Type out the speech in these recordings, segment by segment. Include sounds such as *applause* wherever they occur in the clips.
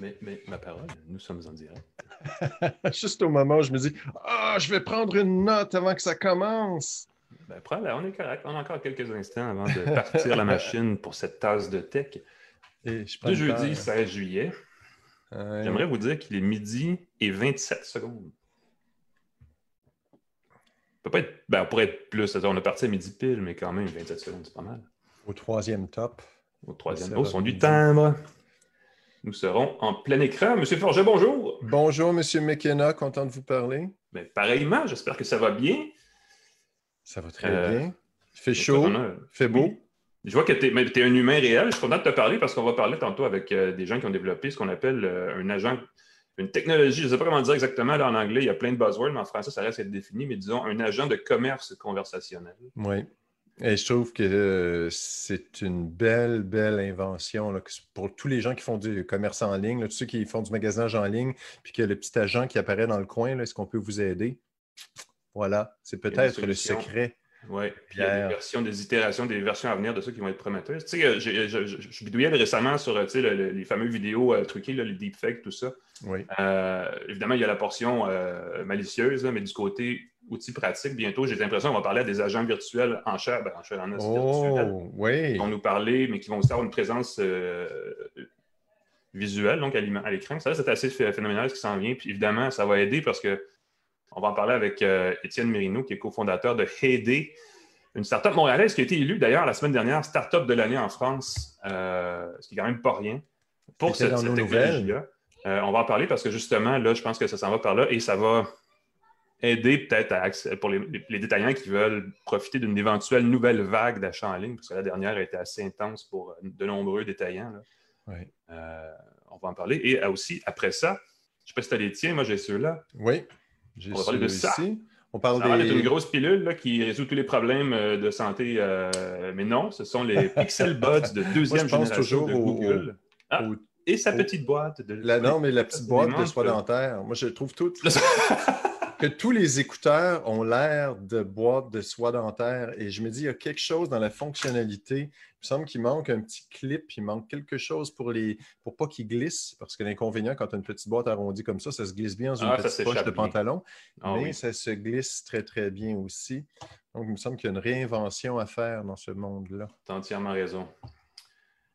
Mais, mais, ma parole, nous sommes en direct. *laughs* Juste au moment où je me dis Ah, je vais prendre une note avant que ça commence. Ben, prends on est correct. On a encore quelques instants avant de partir la machine pour cette tasse de tech. Et je Le jeudi 16 juillet. J'aimerais vous dire qu'il est midi et 27 secondes. peut pas être. Ben, on pourrait être plus. On est parti à midi pile, mais quand même, 27 secondes, c'est pas mal. Au troisième top. Au troisième. Oh, son du timbre. Nous serons en plein écran. Monsieur Forget, bonjour. Bonjour, Monsieur McKenna, content de vous parler. Pareillement, j'espère que ça va bien. Ça va très euh, bien. Il fait chaud, il fait beau. Je vois que tu es, un humain réel. Je suis content de te parler parce qu'on va parler tantôt avec euh, des gens qui ont développé ce qu'on appelle euh, un agent, une technologie. Je ne sais pas comment dire exactement là, en anglais. Il y a plein de buzzwords, mais en français, ça reste à être défini. Mais disons, un agent de commerce conversationnel. Oui. Et je trouve que euh, c'est une belle, belle invention pour tous les gens qui font du commerce en ligne, tous ceux qui font du magasinage en ligne, puis que le petit agent qui apparaît dans le coin, est-ce qu'on peut vous aider? Voilà, c'est peut-être le secret. Oui, puis il y a des versions, des itérations, des versions à venir de ceux qui vont être prometteuses. Tu sais, je, je, bidouillais récemment sur les fameux vidéos euh, truquées, les deepfakes, tout ça. Oui. Euh, évidemment, il y a la portion malicieuse, mais du côté outils pratiques. Bientôt, j'ai l'impression qu'on va parler à des agents virtuels en chair, ben, en chair en oh, oui. qui vont nous parler, mais qui vont aussi avoir une présence euh, visuelle donc à l'écran. Ça, c'est assez phénoménal ce qui s'en vient. Puis évidemment, ça va aider parce que on va en parler avec euh, Étienne Mérino, qui est cofondateur de Heyday, une startup montréalaise qui a été élue d'ailleurs la semaine dernière startup de l'année en France, euh, ce qui est quand même pas rien pour cette, cette technologie-là. on va en parler parce que justement, là, je pense que ça s'en va par là et ça va aider peut-être pour les, détaillants qui veulent profiter d'une éventuelle nouvelle vague d'achats en ligne, parce que la dernière a été assez intense pour euh, de nombreux détaillants. Euh, on va en parler. Et euh, aussi, après ça, je ne sais pas si tu as les tiens, moi j'ai ceux-là. Oui, on va parler de ça. On parle ça une grosse pilule qui résout tous les problèmes de santé, mais non, ce sont les *laughs* Pixel Buds de deuxième génération de Google. Ah, et sa petite boîte de. La, non, mais la petite boîte de soie dentaire. Moi, je trouve tout. *laughs* que tous les écouteurs ont l'air de boîtes de soie dentaire et je me dis, il y a quelque chose dans la fonctionnalité. Il me semble qu'il manque un petit clip, il manque quelque chose pour les pour pas qu'ils glissent, parce que l'inconvénient quand tu as une petite boîte arrondie comme ça, ça se glisse bien dans une ah, petite poche de pantalon, ah mais ça se glisse très très bien aussi. Donc, il me semble qu'il y a une réinvention à faire dans ce monde-là. Tu as entièrement raison.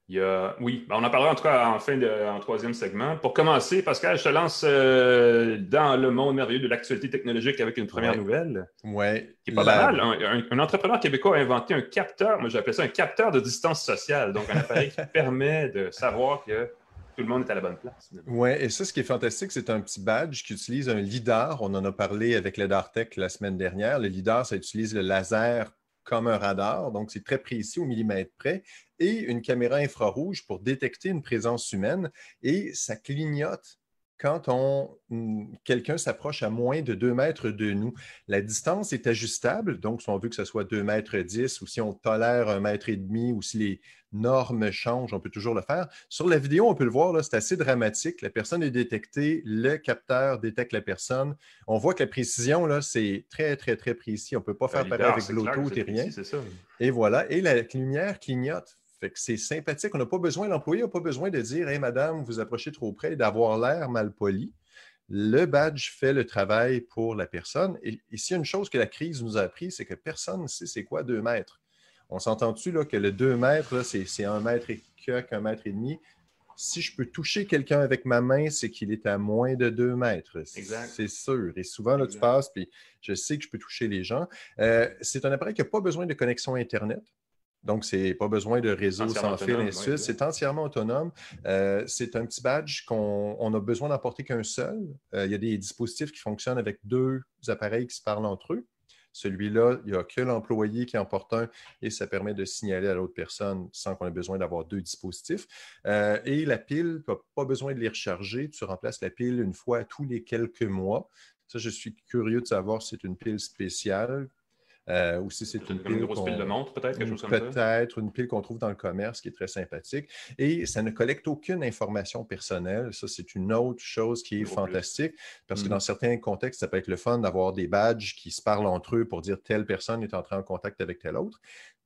Oui, ben, on en parlera en tout cas en fin de en troisième segment. Pour commencer, Pascal, je te lance euh, dans le monde merveilleux de l'actualité technologique avec une première nouvelle. Oui. Qui est pas mal. Un, entrepreneur québécois a inventé un capteur, moi j'appelle ça un capteur de distance sociale. Donc, un appareil qui *laughs* permet de savoir que tout le monde est à la bonne place. Oui, et ça, ce qui est fantastique, c'est un petit badge qui utilise un LIDAR. On en a parlé avec le Dartech la semaine dernière. Le LIDAR, ça utilise le laser comme un radar, donc c'est très précis au millimètre près, et une caméra infrarouge pour détecter une présence humaine, et ça clignote quand on, hmm, quelqu'un s'approche à moins de 2 mètres de nous. La distance est ajustable, donc si on veut que ce soit 2 mètres 10 ou si on tolère 1 mètre et demi ou si les normes changent, on peut toujours le faire. Sur la vidéo, on peut le voir, c'est assez dramatique. La personne est détectée, le capteur détecte la personne. On voit que la précision, là, c'est très, très, très précis. On ne peut pas faire pareil avec l'auto et rien. Et voilà. Et la lumière clignote. Fait que c'est sympathique. On n'a pas besoin, l'employé n'a pas besoin de dire Hey madame, vous approchez trop près d'avoir l'air mal poli. Le badge fait le travail pour la personne. Et ici, une chose que la crise nous a appris, c'est que personne ne sait c'est quoi deux mètres. On s'entend-tu que le deux mètres, c'est un mètre et quelques, un mètre et demi? Si je peux toucher quelqu'un avec ma main, c'est qu'il est à moins de deux mètres. C'est sûr. Et souvent, là, tu passes, puis je sais que je peux toucher les gens. Euh, c'est un appareil qui n'a pas besoin de connexion Internet. Donc, c'est pas besoin de réseau sans fil, ainsi C'est entièrement autonome. Euh, c'est un petit badge qu'on a besoin d'emporter qu'un seul. Euh, il y a des dispositifs qui fonctionnent avec deux appareils qui se parlent entre eux. Celui-là, il n'y a que l'employé qui en porte un et ça permet de signaler à l'autre personne sans qu'on ait besoin d'avoir deux dispositifs. Euh, et la pile, tu n'as pas besoin de les recharger. Tu remplaces la pile une fois tous les quelques mois. Ça, je suis curieux de savoir si c'est une pile spéciale euh, ou si c'est une, pile. grosse pile de montre, peut-être, quelque chose comme ça? Peut-être, une pile qu'on trouve dans le commerce qui est très sympathique. Et ça ne collecte aucune information personnelle. Ça, c'est une autre chose qui est fantastique, parce que mm. dans certains contextes, ça peut être le fun d'avoir des badges qui se parlent entre eux pour dire telle personne est entrée en contact avec telle autre.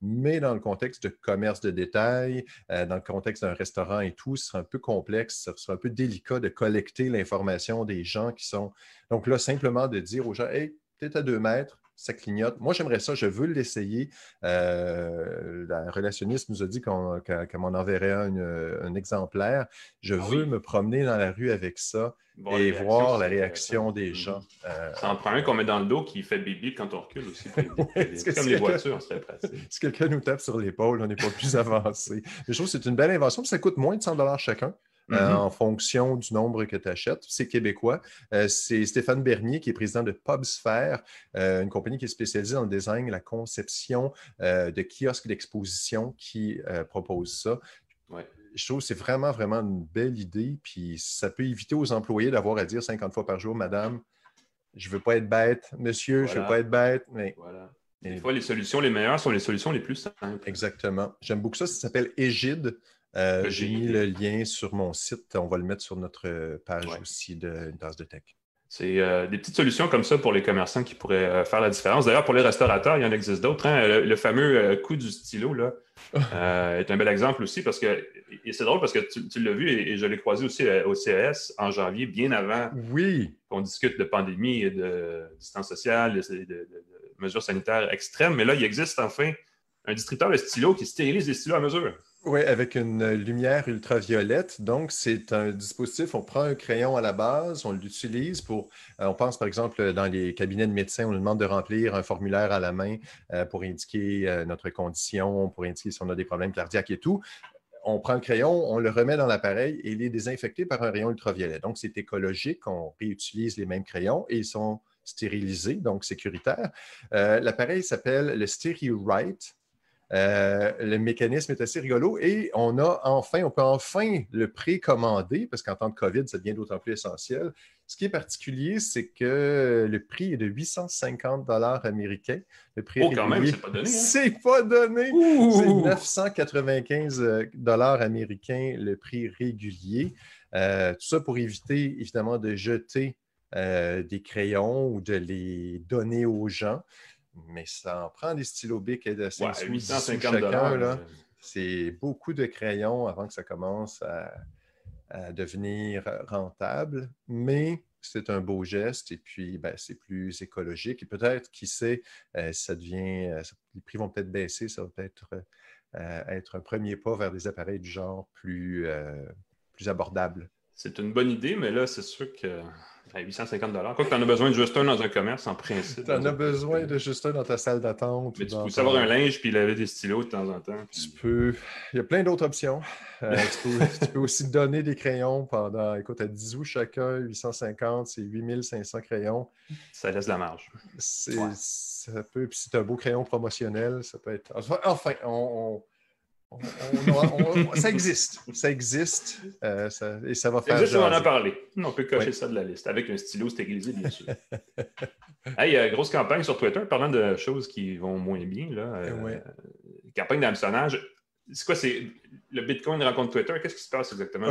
Mais dans le contexte de commerce de détail, euh, dans le contexte d'un restaurant et tout, ce sera un peu complexe, ce sera un peu délicat de collecter l'information des gens qui sont. Donc là, simplement de dire aux gens, hey, peut-être à deux mètres, ça clignote. Moi, j'aimerais ça, je veux l'essayer. Euh, la relationniste nous a dit qu'on m'en enverrait un, exemplaire. Je ah veux me promener dans la rue avec ça et voir la réaction des mm-hmm. gens. Euh, ça en prend un qu'on met dans le dos qui fait bébé quand on recule aussi. *laughs* c'est comme les voitures, c'est pratique. *laughs* Si quelqu'un nous tape sur l'épaule, on n'est pas plus *laughs* avancé. Je trouve que c'est une belle invention. Ça coûte moins de 100 chacun. Euh, mm-hmm. en fonction du nombre que tu achètes. C'est québécois. Euh, c'est Stéphane Bernier, qui est président de Pubsphère, euh, une compagnie qui est spécialisée dans le design, la conception de kiosques d'exposition qui propose ça. Je trouve que c'est vraiment, vraiment une belle idée. Puis ça peut éviter aux employés d'avoir à dire 50 fois par jour, Madame, je ne veux pas être bête, Monsieur, je ne veux pas être bête. Mais... Des fois, les solutions les meilleures sont les solutions les plus simples. Exactement. J'aime beaucoup ça. Ça s'appelle Égide. Euh, j'ai mis le lien sur mon site. On va le mettre sur notre page aussi d'une tasse de tech. C'est euh, des petites solutions comme ça pour les commerçants qui pourraient euh, faire la différence. D'ailleurs, pour les restaurateurs, il y en existe d'autres. Hein. Le, fameux coup du stylo là, *laughs* est un bel exemple aussi parce que c'est drôle parce que tu, l'as vu et, je l'ai croisé aussi au CES en janvier, bien avant oui. qu'on discute de pandémie et de distance sociale, de, de, mesures sanitaires extrêmes. Mais là, il existe enfin un distributeur de stylos qui stérilise les stylos à mesure. Oui, avec une lumière ultraviolette. Donc, c'est un dispositif, on prend un crayon à la base, on l'utilise pour, euh, on pense par exemple dans les cabinets de médecins, on nous demande de remplir un formulaire à la main euh, pour indiquer euh, notre condition, pour indiquer si on a des problèmes cardiaques et tout. On prend le crayon, on le remet dans l'appareil et il est désinfecté par un rayon ultraviolet. Donc, c'est écologique, on réutilise les mêmes crayons et ils sont stérilisés, donc sécuritaires. L'appareil s'appelle le StereoRite. Euh, le mécanisme est assez rigolo et on a enfin, on peut enfin le précommander parce qu'en temps de COVID, ça devient d'autant plus essentiel. Ce qui est particulier, c'est que le prix est de 850 dollars américains. Le prix oh, quand même, c'est pas donné. Hein? C'est pas donné. C'est 995 dollars américains le prix régulier. Euh, tout ça pour éviter évidemment de jeter euh, des crayons ou de les donner aux gens mais ça en prend des stylos bic et de 850 chacun. C'est beaucoup de crayons avant que ça commence à, devenir rentable, mais c'est un beau geste et puis ben, c'est plus écologique. Et peut-être, qui sait, euh, ça devient, euh, les prix vont peut-être baisser, ça va peut-être euh, être un premier pas vers des appareils du genre plus, plus abordables. C'est une bonne idée, mais là, c'est sûr que 850 Quoi que tu en as besoin de juste un dans un commerce, en principe. Tu en as besoin de juste un dans ta salle d'attente. Mais tu peux savoir un linge puis laver des stylos de temps en temps. Tu peux. Il y a plein d'autres options. Euh, *laughs* tu, peux, aussi donner des crayons pendant, écoute, à 10 sous chacun, 850, c'est 8500 crayons. Ça laisse la marge. Ça peut. Puis si tu as un beau crayon promotionnel, ça peut être. Enfin, on ça existe. Ça existe. Euh, et ça va faire. Juste, on en a parlé. On peut cocher ça de la liste avec un stylo stérilisé, bien sûr. *laughs* hey, euh, grosse campagne sur Twitter, parlant de choses qui vont moins bien. Là, euh, Campagne d'hameçonnage. C'est quoi? C'est le Bitcoin rencontre Twitter. Qu'est-ce qui se passe exactement?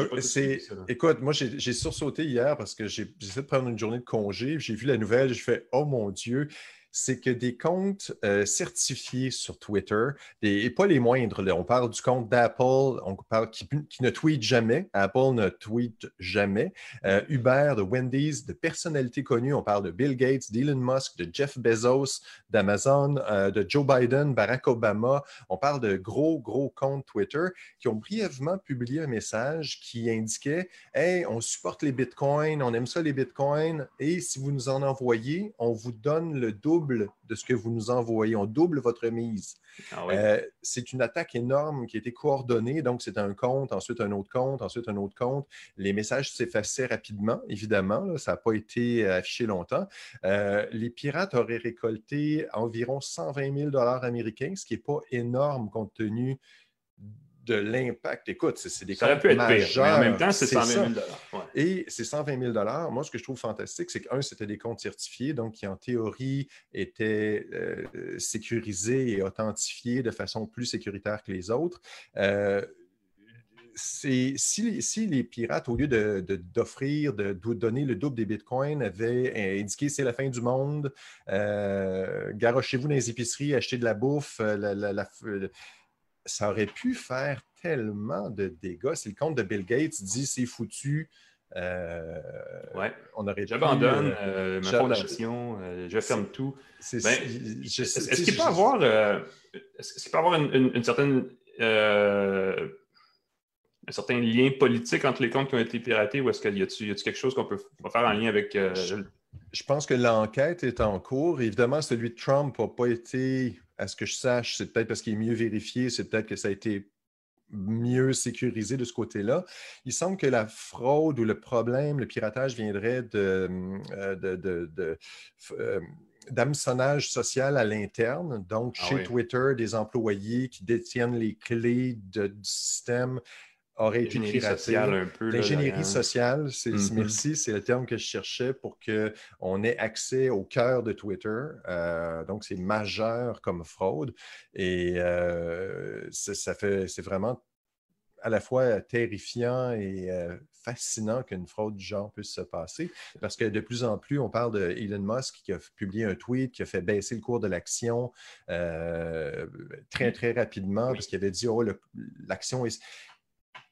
Écoute, moi, j'ai sursauté hier parce que j'ai essayé de prendre une journée de congé. J'ai vu la nouvelle. J'ai fait Oh mon Dieu, c'est que des comptes euh, certifiés sur Twitter, et pas les moindres, on parle du compte d'Apple, on parle qui, ne tweet jamais, Apple ne tweet jamais, euh, Uber, de Wendy's, de personnalités connues, on parle de Bill Gates, d'Elon Musk, de Jeff Bezos, d'Amazon, euh, de Joe Biden, Barack Obama, on parle de gros, gros comptes Twitter qui ont brièvement publié un message qui indiquait Hey, on supporte les bitcoins, on aime ça les bitcoins, et si vous nous en envoyez, on vous donne le double de ce que vous nous envoyez. On double votre mise. Ah euh, c'est une attaque énorme qui a été coordonnée. Donc, c'est un compte, ensuite un autre compte, ensuite un autre compte. Les messages s'effaçaient rapidement, évidemment. ça n'a pas été affiché longtemps. Euh, les pirates auraient récolté environ 120 000 américains, ce qui n'est pas énorme compte tenu de l'impact. Écoute, c'est des Ça pu être pire, mais en même temps, c'est 120 000 Et ces 120 000 moi, ce que je trouve fantastique, c'est qu'un, c'était des comptes certifiés, donc qui en théorie étaient euh, sécurisés et authentifiés de façon plus sécuritaire que les autres. Euh, si, si, les pirates, au lieu d'offrir, de, donner le double des bitcoins, avaient indiqué c'est la fin du monde, euh, garochez-vous dans les épiceries, achetez de la bouffe, euh, ça aurait pu faire tellement de dégâts. Si le compte de Bill Gates dit c'est foutu, euh, ouais. on aurait J'abandonne euh, ma fondation, je ferme tout. Ben, est-ce qu'il peut avoir, est-ce peut avoir une certaine un certain lien politique entre les comptes qui ont été piratés ou est-ce qu'il y a-t-il quelque chose qu'on peut faire en lien avec. Euh, je, pense que l'enquête est en cours. Évidemment, celui de Trump n'a pas été, à ce que je sache, c'est peut-être parce qu'il est mieux vérifié, c'est peut-être que ça a été mieux sécurisé de ce côté-là. Il semble que la fraude ou le problème, le piratage viendrait de, euh, de, euh, d'hameçonnage social à l'interne, donc ah chez Twitter, des employés qui détiennent les clés de, du système aurait été piraté. L'ingénierie sociale, c'est, mm-hmm. merci, c'est le terme que je cherchais pour qu'on ait accès au cœur de Twitter. Euh, donc, c'est majeur comme fraude. Et euh, ça fait, c'est vraiment à la fois terrifiant et euh, fascinant qu'une fraude du genre puisse se passer, parce que de plus en plus, on parle de Elon Musk qui a publié un tweet qui a fait baisser le cours de l'action très, très rapidement, parce qu'il avait dit, oh, l'action est...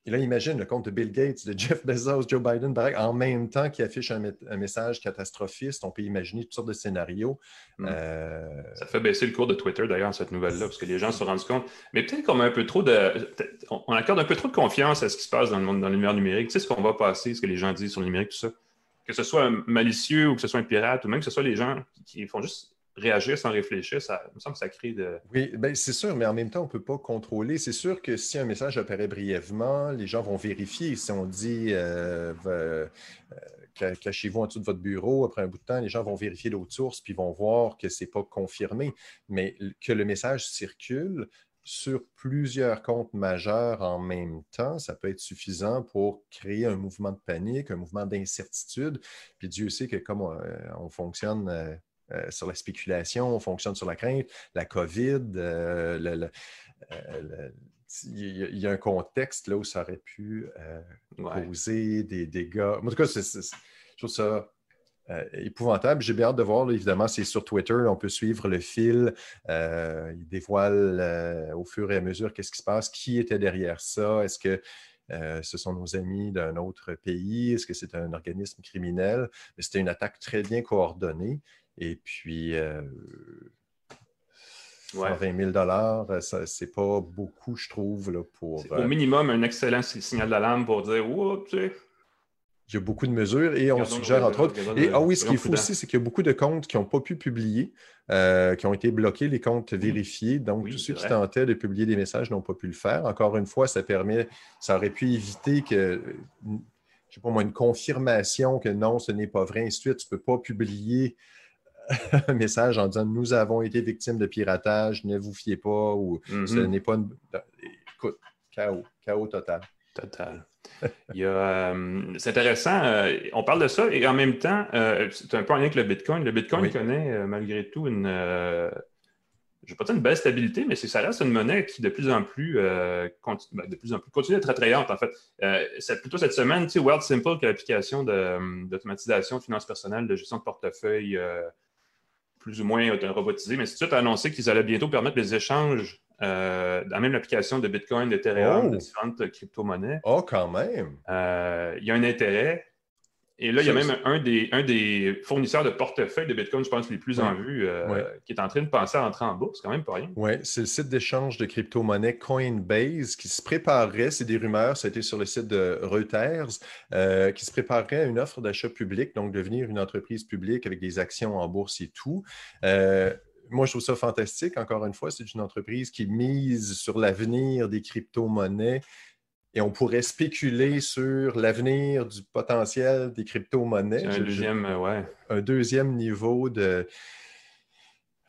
Et là, imagine le compte de Bill Gates, de Jeff Bezos, Joe Biden, en même temps qui affiche un, message catastrophiste. On peut imaginer toutes sortes de scénarios. Hmm. Euh, Ça fait baisser le cours de Twitter, d'ailleurs, cette nouvelle-là, parce que les gens se rendent compte. Mais peut-être qu'on a un peu trop de. On accorde un peu trop de confiance à ce qui se passe dans le monde, dans l'univers numérique. Tu sais ce qu'on va passer, ce que les gens disent sur le numérique, tout ça. Que ce soit un malicieux ou que ce soit un pirate, ou même que ce soit les gens qui font juste réagir sans réfléchir, ça me semble que ça crée de. Oui, ben, c'est sûr, mais en même temps, on ne peut pas contrôler. C'est sûr que si un message apparaît brièvement, les gens vont vérifier. Si on dit euh, euh, cachez-vous en dessous de votre bureau, après un bout de temps, les gens vont vérifier l'autre source puis vont voir que ce n'est pas confirmé. Mais que le message circule sur plusieurs comptes majeurs en même temps, ça peut être suffisant pour créer un mouvement de panique, un mouvement d'incertitude. Puis Dieu sait que comme on, on fonctionne euh, sur la spéculation, on fonctionne sur la crainte, la COVID, euh, euh, il y, a un contexte là où ça aurait pu causer des dégâts. En tout cas, je trouve ça épouvantable. J'ai bien hâte de voir, évidemment, c'est sur Twitter, on peut suivre le fil. il dévoile au fur et à mesure qu'est-ce qui se passe, qui était derrière ça, est-ce que ce sont nos amis d'un autre pays, est-ce que c'est un organisme criminel? Mais c'était une attaque très bien coordonnée. Et puis, euh, 120 000 c'est pas beaucoup, je trouve, là, pour... au euh, minimum, un excellent signal d'alarme pour dire « Oups, il y a beaucoup de mesures et on suggère, entre autres. Et ah oui, ce qu'il faut aussi, c'est qu'il y a beaucoup de comptes qui n'ont pas pu publier, euh, qui ont été bloqués, les comptes vérifiés. Donc, tous ceux qui tentaient de publier des messages n'ont pas pu le faire. Encore une fois, ça permet, ça aurait pu éviter que, je ne sais pas moi, une confirmation que non, ce n'est pas vrai, ainsi de suite. Tu ne peux pas publier un message en disant Nous avons été victimes de piratage, ne vous fiez pas, ou ce mm-hmm. n'est pas une. Écoute, chaos, chaos total. Total. Euh, c'est intéressant. Euh, on parle de ça et en même temps, euh, c'est un peu en lien avec le Bitcoin. Le Bitcoin connaît malgré tout une. je ne vais pas dire une belle stabilité, mais ça reste une monnaie qui de plus en plus, continue, ben, de plus en plus continue d'être attrayante en fait. c'est plutôt cette semaine, tu sais, World Simple, qui est l'application d'automatisation de, finances personnelles, de gestion de portefeuille plus ou moins robotisé, mais c'est tout annoncé qu'ils allaient bientôt permettre les échanges euh, dans même l'application de Bitcoin, d'Ethereum, oh. de différentes crypto-monnaies. Oh, quand même! Euh, il y a un intérêt. Et là, il y a même un des, un des fournisseurs de portefeuille de Bitcoin, je pense, les plus en vue, euh, qui est en train de penser à entrer en bourse. quand même pas rien. Oui, c'est le site d'échange de crypto-monnaie Coinbase qui se préparerait, c'est des rumeurs, ça a été sur le site de Reuters, euh, qui se préparerait à une offre d'achat public, donc devenir une entreprise publique avec des actions en bourse et tout. Euh, moi, je trouve ça fantastique. Encore une fois, c'est une entreprise qui mise sur l'avenir des crypto-monnaies et on pourrait spéculer sur l'avenir du potentiel des crypto-monnaies. Un deuxième, euh, ouais. Un deuxième niveau de.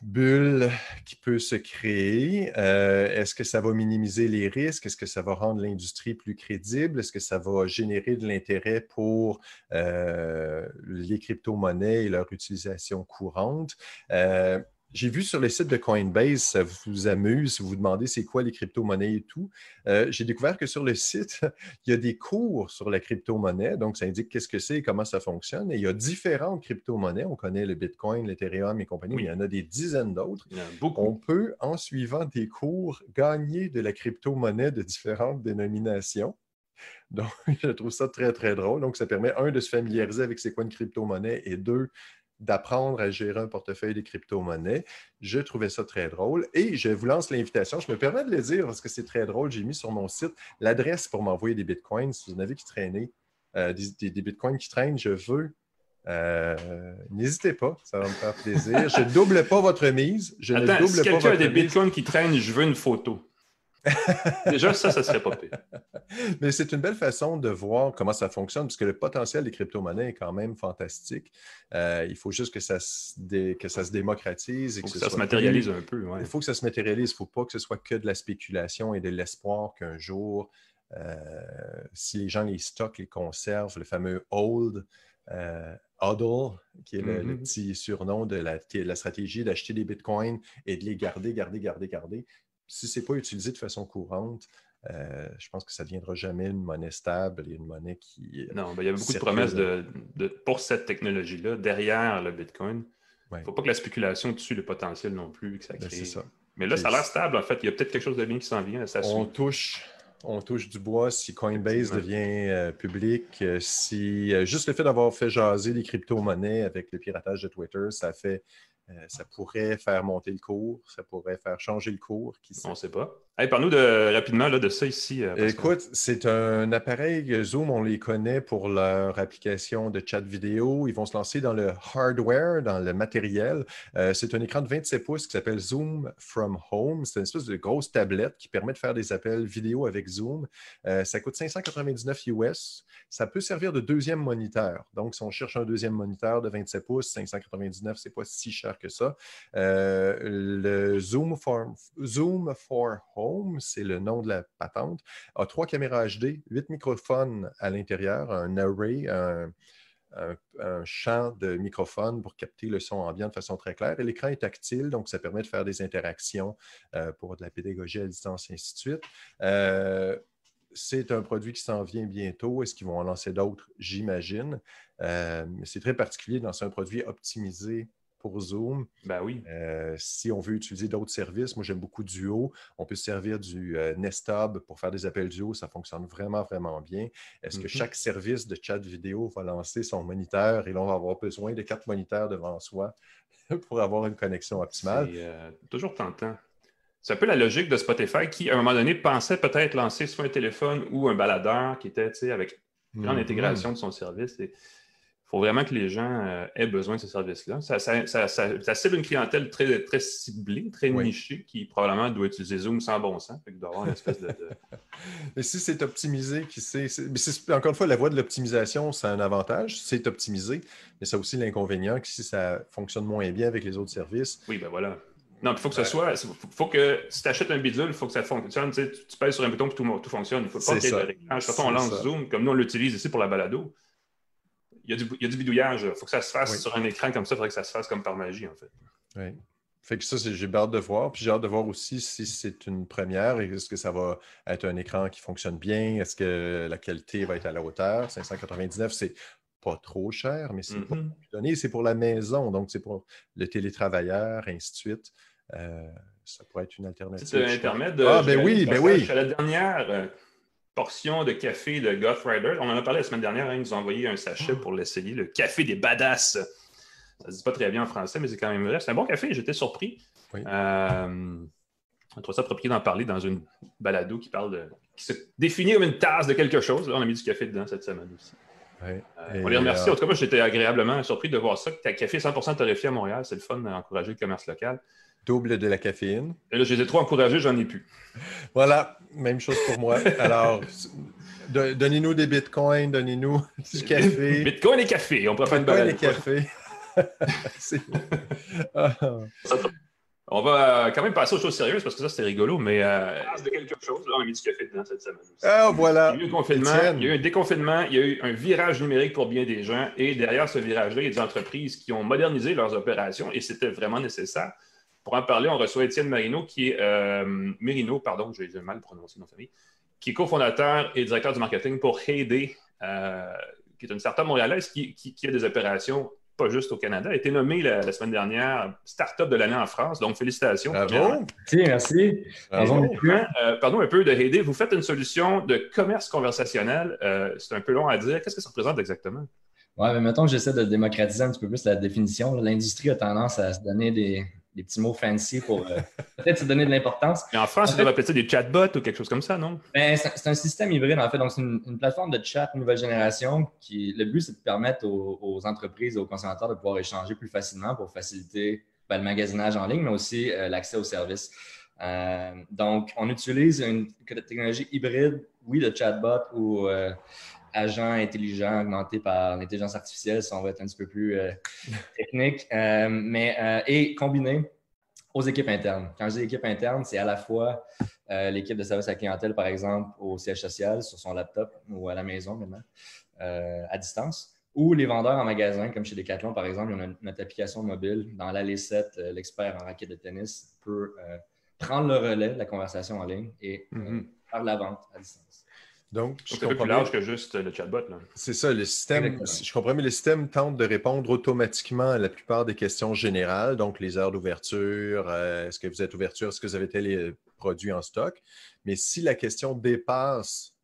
bulle qui peut se créer. Euh, est-ce que ça va minimiser les risques? Est-ce que ça va rendre l'industrie plus crédible? Est-ce que ça va générer de l'intérêt pour euh, les crypto-monnaies et leur utilisation courante? Euh, j'ai vu sur le site de Coinbase, ça vous amuse, si vous vous demandez c'est quoi les crypto-monnaies et tout. Euh, j'ai découvert que sur le site, *laughs* il y a des cours sur la crypto-monnaie, donc ça indique qu'est-ce que c'est et comment ça fonctionne. Et il y a différentes crypto-monnaies. On connaît le Bitcoin, l'Ethereum et compagnie, mais il y en a des dizaines d'autres. On peut, en suivant des cours, gagner de la crypto-monnaie de différentes dénominations. Donc, *laughs* je trouve ça très, très drôle. Donc, ça permet, un, de se familiariser avec c'est quoi une crypto-monnaie et deux, d'apprendre à gérer un portefeuille de crypto-monnaies. Je trouvais ça très drôle et je vous lance l'invitation. Je me permets de le dire parce que c'est très drôle. J'ai mis sur mon site l'adresse pour m'envoyer des bitcoins. Si vous en avez qui traînaient, euh, des, bitcoins qui traînent, je veux. Euh, n'hésitez pas, ça va me faire plaisir. Je ne double pas votre mise. Je Attends, ne double si quelqu'un a des bitcoins qui traînent, je veux une photo. Déjà, ça, ça serait pas pire. *laughs* Mais c'est une belle façon de voir comment ça fonctionne, parce que le potentiel des crypto-monnaies est quand même fantastique. Euh, il faut juste que ça se, que ça se démocratise. Et que, ça se matérialise un peu. Il faut que ça se matérialise. Il ne faut pas que ce soit que de la spéculation et de l'espoir qu'un jour, euh, si les gens les stockent, les conservent, le fameux hold, euh, HODL, qui est le, mm-hmm. petit surnom de la, de la stratégie d'acheter des bitcoins et de les garder, garder, garder, garder si ce n'est pas utilisé de façon courante, euh, je pense que ça ne deviendra jamais une monnaie stable et une monnaie qui. Euh, non, ben, il y a beaucoup de promesses de, pour cette technologie-là derrière le Bitcoin. Il ne faut pas que la spéculation tue le potentiel non plus que ça ben, crée. ça. Mais là, ça a l'air stable, en fait. Il y a peut-être quelque chose de bien qui s'en vient. on, touche, on touche du bois si Coinbase devient euh, public, si juste le fait d'avoir fait jaser les crypto-monnaies avec le piratage de Twitter, ça fait ça pourrait faire monter le cours, ça pourrait faire changer le cours. On ne sait pas. Hey, Parle-nous de, rapidement là, de ça ici. Euh, Écoute, c'est un appareil Zoom, on les connaît pour leur application de chat vidéo. Ils vont se lancer dans le hardware, dans le matériel. Euh, c'est un écran de 27 pouces qui s'appelle Zoom from Home. C'est une espèce de grosse tablette qui permet de faire des appels vidéo avec Zoom. ça coûte 599 US. Ça peut servir de deuxième moniteur. Donc, si on cherche un deuxième moniteur de 27 pouces, 599, c'est pas si cher que ça. Euh, le Zoom for, Zoom for Home, c'est le nom de la patente, a trois caméras HD, huit microphones à l'intérieur, un array, un, champ de microphones pour capter le son ambiant de façon très claire. Et l'écran est tactile, donc ça permet de faire des interactions euh, pour de la pédagogie à distance et ainsi de suite. Euh, c'est un produit qui s'en vient bientôt. Est-ce qu'ils vont en lancer d'autres? J'imagine. mais c'est très particulier dans un produit optimisé pour Zoom. Ben oui. Euh, si on veut utiliser d'autres services, moi j'aime beaucoup Duo. On peut se servir du euh, Nest Hub pour faire des appels Duo. Ça fonctionne vraiment, vraiment bien. Est-ce que mhm. chaque service de chat vidéo va lancer son moniteur et là, on va avoir besoin de quatre moniteurs devant soi *laughs* pour avoir une connexion optimale? C'est euh, toujours tentant. C'est un peu la logique de Spotify qui, à un moment donné, pensait peut-être lancer soit un téléphone ou un baladeur qui était avec une grande mhm. intégration de son service. Et faut vraiment que les gens euh, aient besoin de ce service-là. Ça, ça, cible une clientèle très, très ciblée, très nichée, qui probablement doit utiliser Zoom sans bon sens. Fait doit avoir une espèce de. *laughs* mais si c'est optimisé, qui sait. encore une fois, la voie de l'optimisation, c'est un avantage. C'est optimisé, mais ça a aussi l'inconvénient que si ça fonctionne moins bien avec les autres services. Oui, ben voilà. Non, il faut que ce soit. faut que si tu achètes un bidule, il faut que ça fonctionne. Tu, tu pèses sur un bouton et tout, tout fonctionne. Il ne faut pas qu'il y ait de réglage. Surtout, on lance Zoom, comme nous, on l'utilise ici pour la balado il y, a du, bidouillage. Il faut que ça se fasse sur un écran comme ça. Il faudrait que ça se fasse comme par magie, en fait. Oui. Fait que ça, j'ai hâte de voir. Puis j'ai hâte de voir aussi si c'est une première. Est-ce que ça va être un écran qui fonctionne bien? Est-ce que la qualité va être à la hauteur? 599, c'est pas trop cher, mais c'est mm-hmm. donné. C'est pour la maison, donc c'est pour le télétravailleur, ainsi de suite. Euh, ça pourrait être une alternative. Ah, ben oui, ben oui. la dernière euh, portion de café de Goth Rider. On en a parlé la semaine dernière, hein, ils nous ont envoyé un sachet pour l'essayer, le café des badass. Ça ne se dit pas très bien en français, mais c'est quand même vrai. C'est un bon café, j'étais surpris. Euh, on trouve ça approprié d'en parler dans une balado qui parle de. qui se définit comme une tasse de quelque chose. on a mis du café dedans cette semaine aussi. Euh, on les remercie. En tout cas, moi, j'étais agréablement surpris de voir ça, que ta café 100% torréfié à Montréal. C'est le fun d'encourager le commerce local. Double de la caféine. Et là, je les ai trop encouragés, j'en ai plus. *laughs* Voilà, même chose pour moi. Alors, *laughs* donnez-nous des bitcoins, donnez-nous *laughs* du café. Bitcoin et café, on peut faire une balade. Bitcoin et café. On va quand même passer aux choses sérieuses parce que ça, c'était rigolo, mais euh, de quelque chose. on a mis du café dedans cette semaine. Ah, voilà. Il y a eu un confinement, il y a eu un déconfinement, il y a eu un virage numérique pour bien des gens. Et derrière ce virage-là, il y a des entreprises qui ont modernisé leurs opérations et c'était vraiment nécessaire. Pour en parler, on reçoit Étienne Marino, qui est euh, Merino, pardon, j'ai mal prononcé mon famille, qui est cofondateur et directeur du marketing pour Heyday, euh, qui est une startup montréalaise qui, qui, a des opérations pas juste au Canada, a été nommé la, semaine dernière Startup de l'année en France. Donc, félicitations. Bravo. Merci, merci. Euh, pardon un peu de Heyday. Vous faites une solution de commerce conversationnel. Euh, c'est un peu long à dire. Qu'est-ce que ça représente exactement? Oui, mais mettons que j'essaie de démocratiser un petit peu plus la définition. L'industrie a tendance à se donner des, des petits mots fancy pour euh, *laughs* peut-être se donner de l'importance. Mais en France, tu appeler ça des chatbots ou quelque chose comme ça, non? Ben, c'est un système hybride, en fait. Donc, c'est une, plateforme de chat nouvelle génération qui, le but, c'est de permettre aux, entreprises et aux consommateurs de pouvoir échanger plus facilement pour faciliter ben, le magasinage en ligne, mais aussi euh, l'accès aux services. Euh, donc, on utilise une technologie hybride, oui, de chatbot ou agent intelligent augmenté par l'intelligence artificielle, si on va être un petit peu plus euh, *laughs* technique, euh, mais, euh, et combiné aux équipes internes. Quand je dis équipe interne, c'est à la fois l'équipe de service à la clientèle, par exemple, au siège social, sur son laptop ou à la maison maintenant, à distance, ou les vendeurs en magasin, comme chez Decathlon, par exemple, on a notre application mobile. Dans l'allée 7, l'expert en raquette de tennis peut prendre le relais de la conversation en ligne et mm-hmm. faire la vente à distance. Donc, c'est plus large que juste le chatbot. C'est ça, le système, je comprends, mais le système tente de répondre automatiquement à la plupart des questions générales, donc les heures d'ouverture, euh, est-ce que vous êtes ouverture, est-ce que vous avez tel euh, produit en stock. Mais si la question dépasse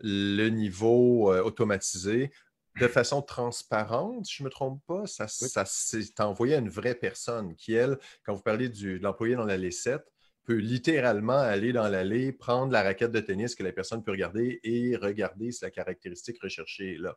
le niveau euh, automatisé, de façon transparente, si je ne me trompe pas, ça, ça c'est envoyé à une vraie personne qui, elle, quand vous parlez du, de l'employé dans la L7, peut littéralement aller dans l'allée, prendre la raquette de tennis que la personne peut regarder et regarder si la caractéristique recherchée est là.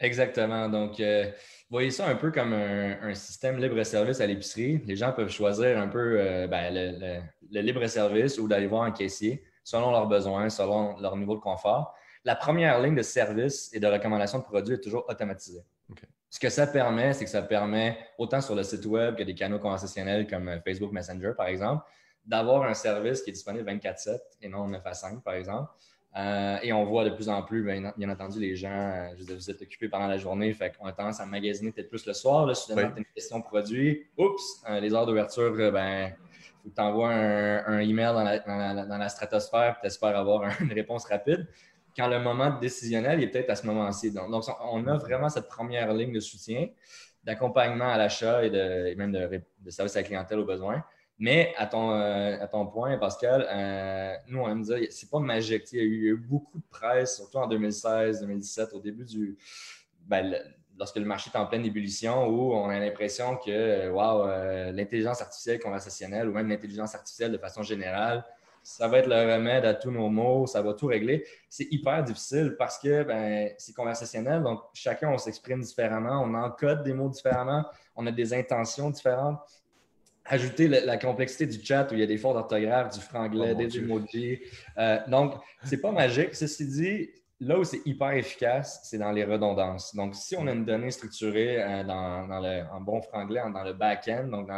Exactement. Donc, euh, voyez ça un peu comme un, système libre-service à l'épicerie. Les gens peuvent choisir un peu euh, ben, le, libre-service ou d'aller voir un caissier selon leurs besoins, selon leur niveau de confort. La première ligne de service et de recommandation de produits est toujours automatisée. Ce que ça permet, c'est que ça permet, autant sur le site web que des canaux conversationnels comme euh, Facebook Messenger, par exemple, d'avoir un service qui est disponible 24-7 et non 9 à 5, par exemple. Euh, et on voit de plus en plus, bien, entendu, les gens, euh, je vous êtes occupés pendant la journée, fait qu'on a tendance à magasiner peut-être plus le soir. Là, si tu as une question produit, oups, euh, les heures d'ouverture, ben, faut que tu envoies un, email dans la, dans la, stratosphère et tu espères avoir *laughs* une réponse rapide. Quand le moment décisionnel est peut-être à ce moment-ci. Donc, on a vraiment cette première ligne de soutien, d'accompagnement à l'achat et, de, même de, de service à la clientèle aux besoins. Mais à ton, euh, à ton point, Pascal, euh, nous, on aime dire, c'est pas magique. Il y, a eu, beaucoup de presse, surtout en 2016, 2017, au début du. Ben, lorsque le marché est en pleine ébullition, où on a l'impression que, wow, euh, l'intelligence artificielle conversationnelle ou même l'intelligence artificielle de façon générale, ça va être le remède à tous nos maux, ça va tout régler. C'est hyper difficile parce que ben, c'est conversationnel, donc chacun, on s'exprime différemment, on encode des mots différemment, on a des intentions différentes ajouter la, complexité du chat où il y a des fautes d'orthographe, du franglais, oh des emojis. Euh, donc, c'est pas magique. Ceci dit, là où c'est hyper efficace, c'est dans les redondances. Donc, si on a une donnée structurée euh, dans, le, en bon franglais, dans le back-end, donc,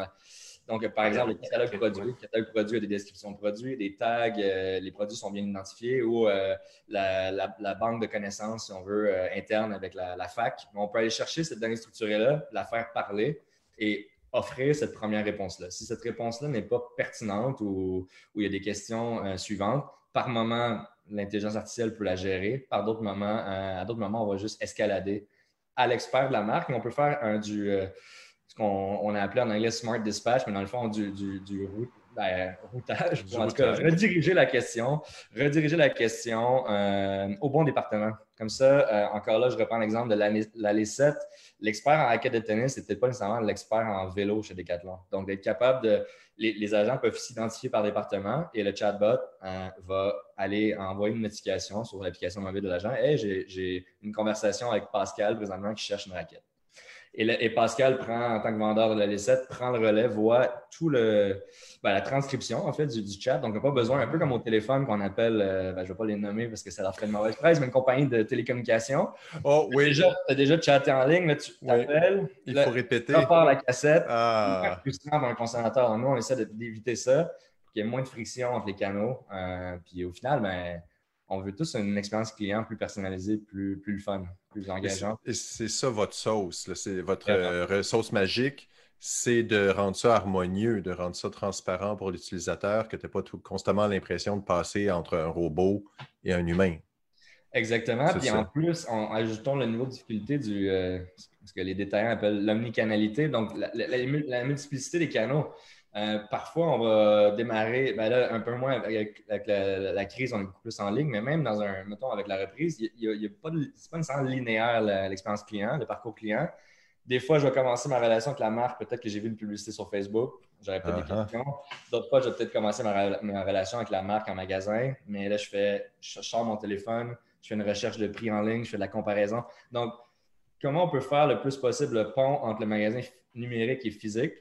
donc par exemple, le catalogue produit, le catalogue produit a des descriptions de produits, des tags, euh, les produits sont bien identifiés, ou la, banque de connaissances, si on veut, interne avec la, la, fac. On peut aller chercher cette donnée structurée-là, la faire parler et offrir cette première réponse-là. Si cette réponse-là n'est pas pertinente ou, il y a des questions euh, suivantes, par moment, l'intelligence artificielle peut la gérer. Par d'autres moments, euh, à d'autres moments, on va juste escalader à l'expert de la marque et on peut faire un, du, euh, ce qu'on a appelé en anglais smart dispatch, mais dans le fond, du, du, du ben, routage, pour en tout cas, rediriger la question, rediriger la question euh, au bon département. Comme ça, euh, encore là, je reprends l'exemple de l'année 7. L'expert en raquette de tennis, n'était pas nécessairement l'expert en vélo chez Decathlon. Donc, d'être capable de. Les, agents peuvent s'identifier par département et le chatbot euh, va aller envoyer une notification sur l'application mobile de l'agent. Hey, j'ai une conversation avec Pascal présentement qui cherche une raquette. Et, Pascal prend, en tant que vendeur de la L7, prend le relais, voit tout le, ben, la transcription en fait du, chat. Donc, on n'a pas besoin, un peu comme au téléphone qu'on appelle, euh, ben, je ne vais pas les nommer parce que ça leur ferait de mauvaise presse, mais une compagnie de télécommunications. Oh oui. Tu as déjà chatté en ligne, là, tu t'appelles. Il faut répéter. Tu la cassette. Ah. C'est pour un consommateur. nous, on essaie d'éviter ça pour qu'il y ait moins de friction entre les canaux. Euh, puis au final, ben, on veut tous une expérience client plus personnalisée, plus, plus fun, plus engageante. Et c'est ça votre sauce, c'est votre euh, sauce magique, c'est de rendre ça harmonieux, de rendre ça transparent pour l'utilisateur, que tu n'aies pas tout, constamment l'impression de passer entre un robot et un humain. Exactement. Puis en plus, en ajoutant le niveau de difficulté du euh, ce que les détaillants appellent l'omnicanalité, donc la, multiplicité des canaux. Euh, parfois, on va démarrer, ben là, un peu moins avec, la, crise, on est beaucoup plus en ligne, mais même dans un, mettons, avec la reprise, il n'y a, pas de, c'est pas nécessairement linéaire l'expérience client, le parcours client. Des fois, je vais commencer ma relation avec la marque, peut-être que j'ai vu une publicité sur Facebook, j'aurais pas des uh-huh. questions. D'autres fois, je vais peut-être commencer ma, relation avec la marque en magasin, mais là, je fais, je sors mon téléphone, je fais une recherche de prix en ligne, je fais de la comparaison. Donc, comment on peut faire le plus possible le pont entre le magasin numérique et physique?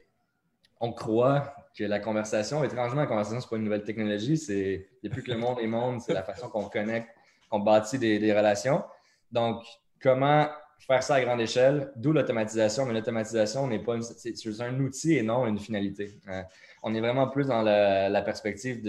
On croit que la conversation, étrangement, la conversation, ce n'est pas une nouvelle technologie, c'est depuis que le monde est monde, c'est la façon qu'on connecte, qu'on bâtit des, relations. Donc, comment faire ça à grande échelle, d'où l'automatisation, mais l'automatisation n'est pas c'est un outil et non une finalité. Euh, on est vraiment plus dans la, perspective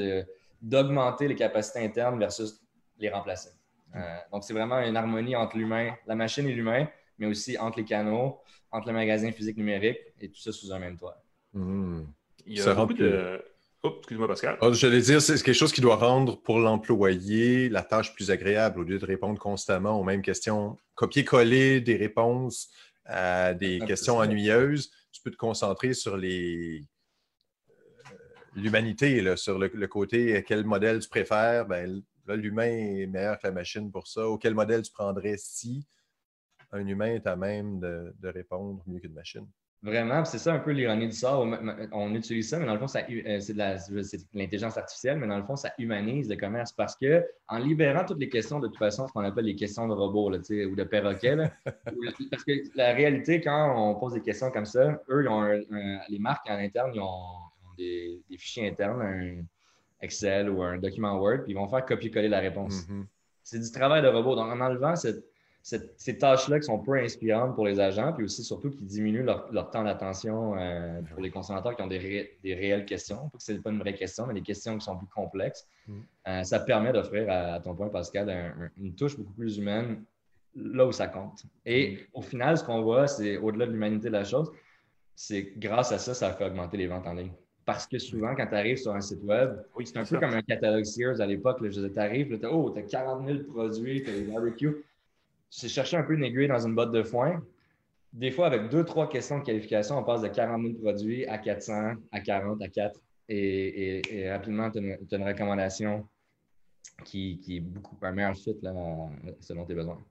d'augmenter les capacités internes versus les remplacer. Euh, donc, c'est vraiment une harmonie entre l'humain, la machine et l'humain, mais aussi entre les canaux, entre le magasin physique numérique et tout ça sous un même toit. Il y a beaucoup de. Oh, excuse-moi, Pascal. Oh, J'allais dire, c'est quelque chose qui doit rendre pour l'employé la tâche plus agréable au lieu de répondre constamment aux mêmes questions. Copier-coller des réponses à des questions ennuyeuses, tu peux te concentrer sur les euh, l'humanité, sur le, côté quel modèle tu préfères? Ben, l'humain est meilleur que la machine pour ça. Ou quel modèle tu prendrais si un humain est à même de répondre mieux qu'une machine? Vraiment, c'est ça un peu l'ironie du sort. On utilise ça, mais dans le fond, euh, c'est de l'intelligence artificielle, mais dans le fond, ça humanise le commerce parce que en libérant toutes les questions, de toute façon, ce qu'on appelle les questions de robots là, ou de perroquets, *laughs* parce que la réalité, quand on pose des questions comme ça, eux, ont les marques en interne, ils ont, des, fichiers internes, un Excel ou un document Word, puis ils vont faire copier-coller la réponse. Mm-hmm. C'est du travail de robot. Donc, en enlevant cette ces tâches-là qui sont peu inspirantes pour les agents, puis aussi surtout qui diminuent leur, temps d'attention euh, pour les consommateurs qui ont des, réelles questions. Pas que ce n'est pas une vraie question, mais des questions qui sont plus complexes. Mm. Euh, ça permet d'offrir, à, ton point, Pascal, une touche beaucoup plus humaine là où ça compte. Et mm. au final, ce qu'on voit, c'est au-delà de l'humanité de la chose, c'est grâce à ça, ça fait augmenter les ventes en ligne. Parce que souvent, quand tu arrives sur un site web, c'est un peu comme un catalogue Sears à l'époque. Tu arrives, tu as, oh, as 40 000 produits, tu as des barbecues c'est chercher un peu une aiguille dans une botte de foin. Des fois, avec deux, trois questions de qualification, on passe de 40 000 produits à 400, à 40, à 4. Et, rapidement, tu as, une recommandation qui, est beaucoup un meilleur fit là, selon tes besoins.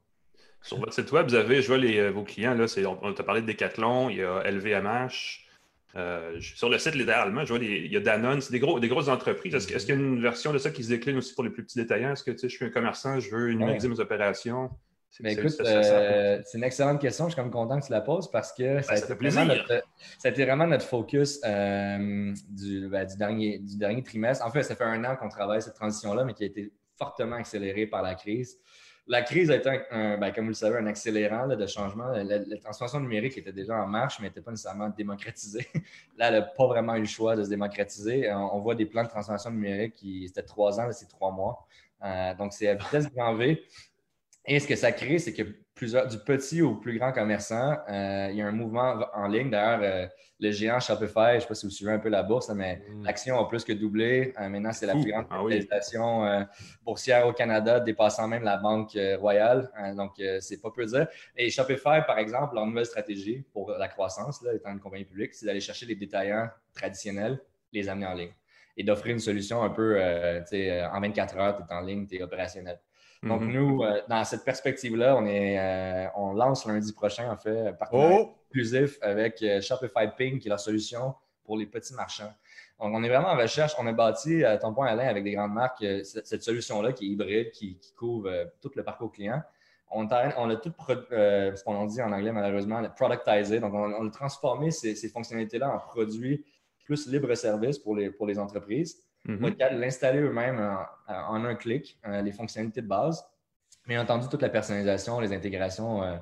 Sur votre site web, vous avez, je vois les, euh, vos clients, là, on, t'a parlé de Decathlon, il y a LVMH. Euh, sur le site, littéralement, je vois il y a Danone, c'est des, gros, des grosses entreprises. Est-ce, qu'il y a une version de ça qui se décline aussi pour les plus petits détaillants? Est-ce que je suis un commerçant, je veux numériser mes opérations? Mais écoute, euh, c'est une excellente question. Je suis comme content que tu la poses parce que ça, a été vraiment notre, ça, a été vraiment notre, focus euh, ben, du, dernier, du dernier trimestre. En fait, ça fait un an qu'on travaille cette transition-là, mais qui a été fortement accélérée par la crise. La crise a été, ben, comme vous le savez, un accélérant de changement. La, transformation numérique était déjà en marche, mais n'était pas nécessairement démocratisée. *laughs* Là, elle n'a pas vraiment eu le choix de se démocratiser. On, voit des plans de transformation numérique qui, c'était trois ans, c'est trois mois. Euh, donc, c'est à vitesse grand V. Et ce que ça crée, c'est que plusieurs, du petit au plus grand commerçant, euh, il y a un mouvement en ligne. D'ailleurs, euh, le géant Shopify, je ne sais pas si vous suivez un peu la bourse, mais mm. l'action a plus que doublé. Euh, maintenant, c'est la plus grande ah boursière au Canada, dépassant même la Banque Royale. donc, c'est pas peu dire. Et Shopify, par exemple, leur nouvelle stratégie pour la croissance, là, étant une compagnie publique, c'est d'aller chercher les détaillants traditionnels, les amener en ligne et d'offrir une solution un peu, en 24 heures, tu es en ligne, tu es opérationnel. Donc, mm-hmm. nous, euh, dans cette perspective-là, on, euh, on lance lundi prochain, en fait, un partenariat oh! exclusif avec euh, Shopify Ping, qui est la solution pour les petits marchands. Donc, on est vraiment en recherche. On a bâti, à ton point, Alain, avec des grandes marques, cette, solution-là qui est hybride, qui, couvre tout le parcours client. on, a tout, ce qu'on dit en anglais malheureusement, productisé. Donc, on, a transformé ces, fonctionnalités-là en produits plus libre-service pour les, pour les entreprises. Mm -hmm. On l'installer eux-mêmes en, un clic, les fonctionnalités de base. Bien entendu, toute la personnalisation, les intégrations euh,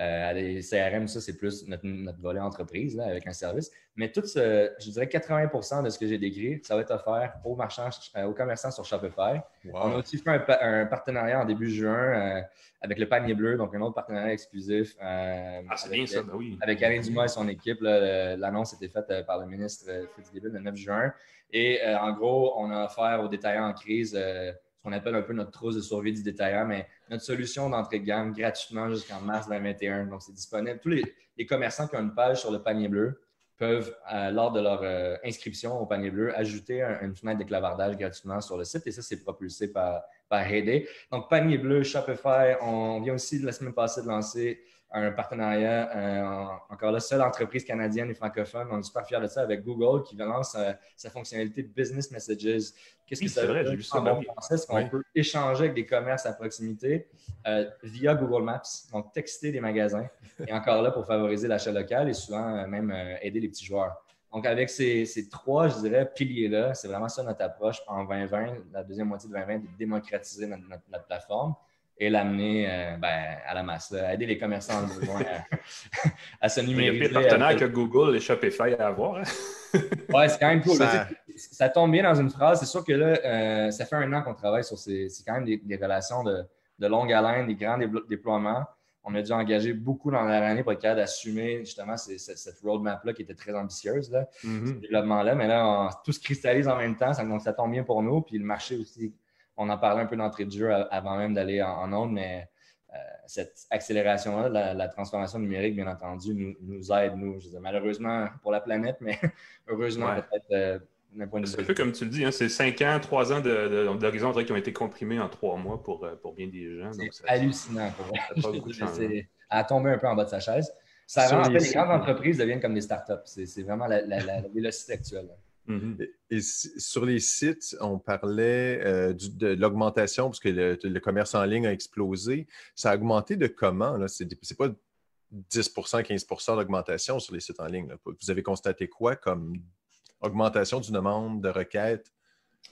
euh, à des CRM, ça, c'est plus notre, volet entreprise là, avec un service. Mais tout ce, je dirais 80% de ce que j'ai décrit, ça va être offert aux marchands, euh, aux commerçants sur Shopify. On a aussi fait un, partenariat en début juin avec le panier bleu, donc un autre partenariat exclusif. ah, c'est bien ça, ben oui. Avec Alain Dumas et son équipe. L'annonce a été faite par le ministre Fitzgibbon le 9 juin. Et en gros, on a offert aux détaillants en crise qu'on appelle un peu notre trousse de survie du détaillant, mais notre solution d'entrée de gamme gratuitement jusqu'en mars 2021. Donc, c'est disponible. Tous les, commerçants qui ont une page sur le panier bleu peuvent, euh, lors de leur euh, inscription au panier bleu, ajouter une fenêtre de clavardage gratuitement sur le site. Et ça, c'est propulsé par, par Donc, panier bleu, Shopify, on vient aussi la semaine passée de lancer un partenariat, euh, encore là, seule entreprise canadienne et francophone. On est super fiers de ça avec Google qui lance euh, sa fonctionnalité Business Messages. Qu'est-ce que ça veut dire? En bon français, c'est qu'on peut échanger avec des commerces à proximité euh, via Google Maps, donc texter des magasins. et encore là, pour favoriser l'achat local et souvent même aider les petits joueurs. Donc, avec ces, trois, je dirais, piliers-là, c'est vraiment ça notre approche en 2020, la deuxième moitié de 2020, de démocratiser notre plateforme et l'amener euh, ben, à la masse, aider les commerçants en besoin *laughs* à, se numériser. Il y a plus partenaires que Google et Shopify à avoir. Hein? *laughs* oui, c'est quand même cool. Ça... tombe bien dans une phrase. C'est sûr que là, euh, ça fait un an qu'on travaille sur ces. C'est quand même des, relations de, longue haleine, des grands déploiements. On a dû engager beaucoup dans l'année pour être capable d'assumer justement cette roadmap-là qui était très ambitieuse, là, mm-hmm. ce développement-là. Mais là, tout se cristallise en même temps, donc ça tombe bien pour nous. Puis le marché aussi on en parlait un peu d'entrée de jeu avant même d'aller en, onde, mais euh, cette accélération-là, la, transformation numérique, bien entendu, nous, aide, nous. malheureusement pour la planète, mais *laughs* heureusement peut-être euh, d'un point de vue. C'est un peu comme tu le dis, hein, c'est cinq ans, trois ans d'horizon qui ont été comprimés en trois mois pour, euh, pour bien des gens. C'est hallucinant. *laughs* C'est à tomber un peu en bas de sa chaise. Ça rend, les, grandes entreprises deviennent comme des startups. C'est vraiment la, la, vélocité actuelle. Mm-hmm. et, sur les sites, on parlait euh, de, l'augmentation parce que le, commerce en ligne a explosé. Ça a augmenté de comment? Ce n'est pas 10% 15% d'augmentation sur les sites en ligne. Vous avez constaté quoi comme augmentation du demande de requêtes?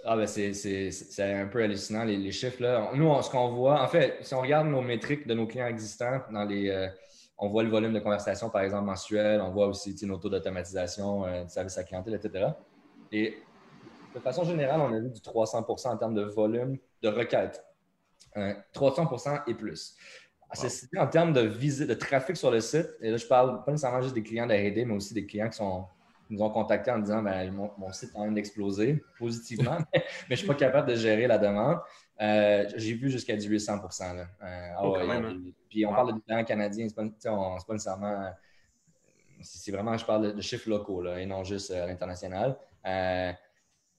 Ah ben c'est un peu hallucinant les, chiffres. Là. Nous, ce qu'on voit, en fait, si on regarde nos métriques de nos clients existants, dans les, euh, on voit le volume de conversation, par exemple, mensuel, on voit aussi nos taux d'automatisation, euh, de service à clientèle, etc. Et de façon générale, on a vu du 300% en termes de volume de requêtes. 300% euh, et plus. En termes de visite, de trafic sur le site, et là, je parle pas nécessairement juste des clients d'R&D, mais aussi des clients qui, sont, nous ont contactés en disant ben, mon, site est en train d'exploser positivement, *laughs* mais je ne suis pas capable de gérer la demande. Euh, j'ai vu jusqu'à du 800 euh, ah oh, hein. Puis on parle de clients canadiens, ce n'est pas, pas, nécessairement. C'est vraiment, je parle de, chiffres locaux et non juste à l'international. Euh,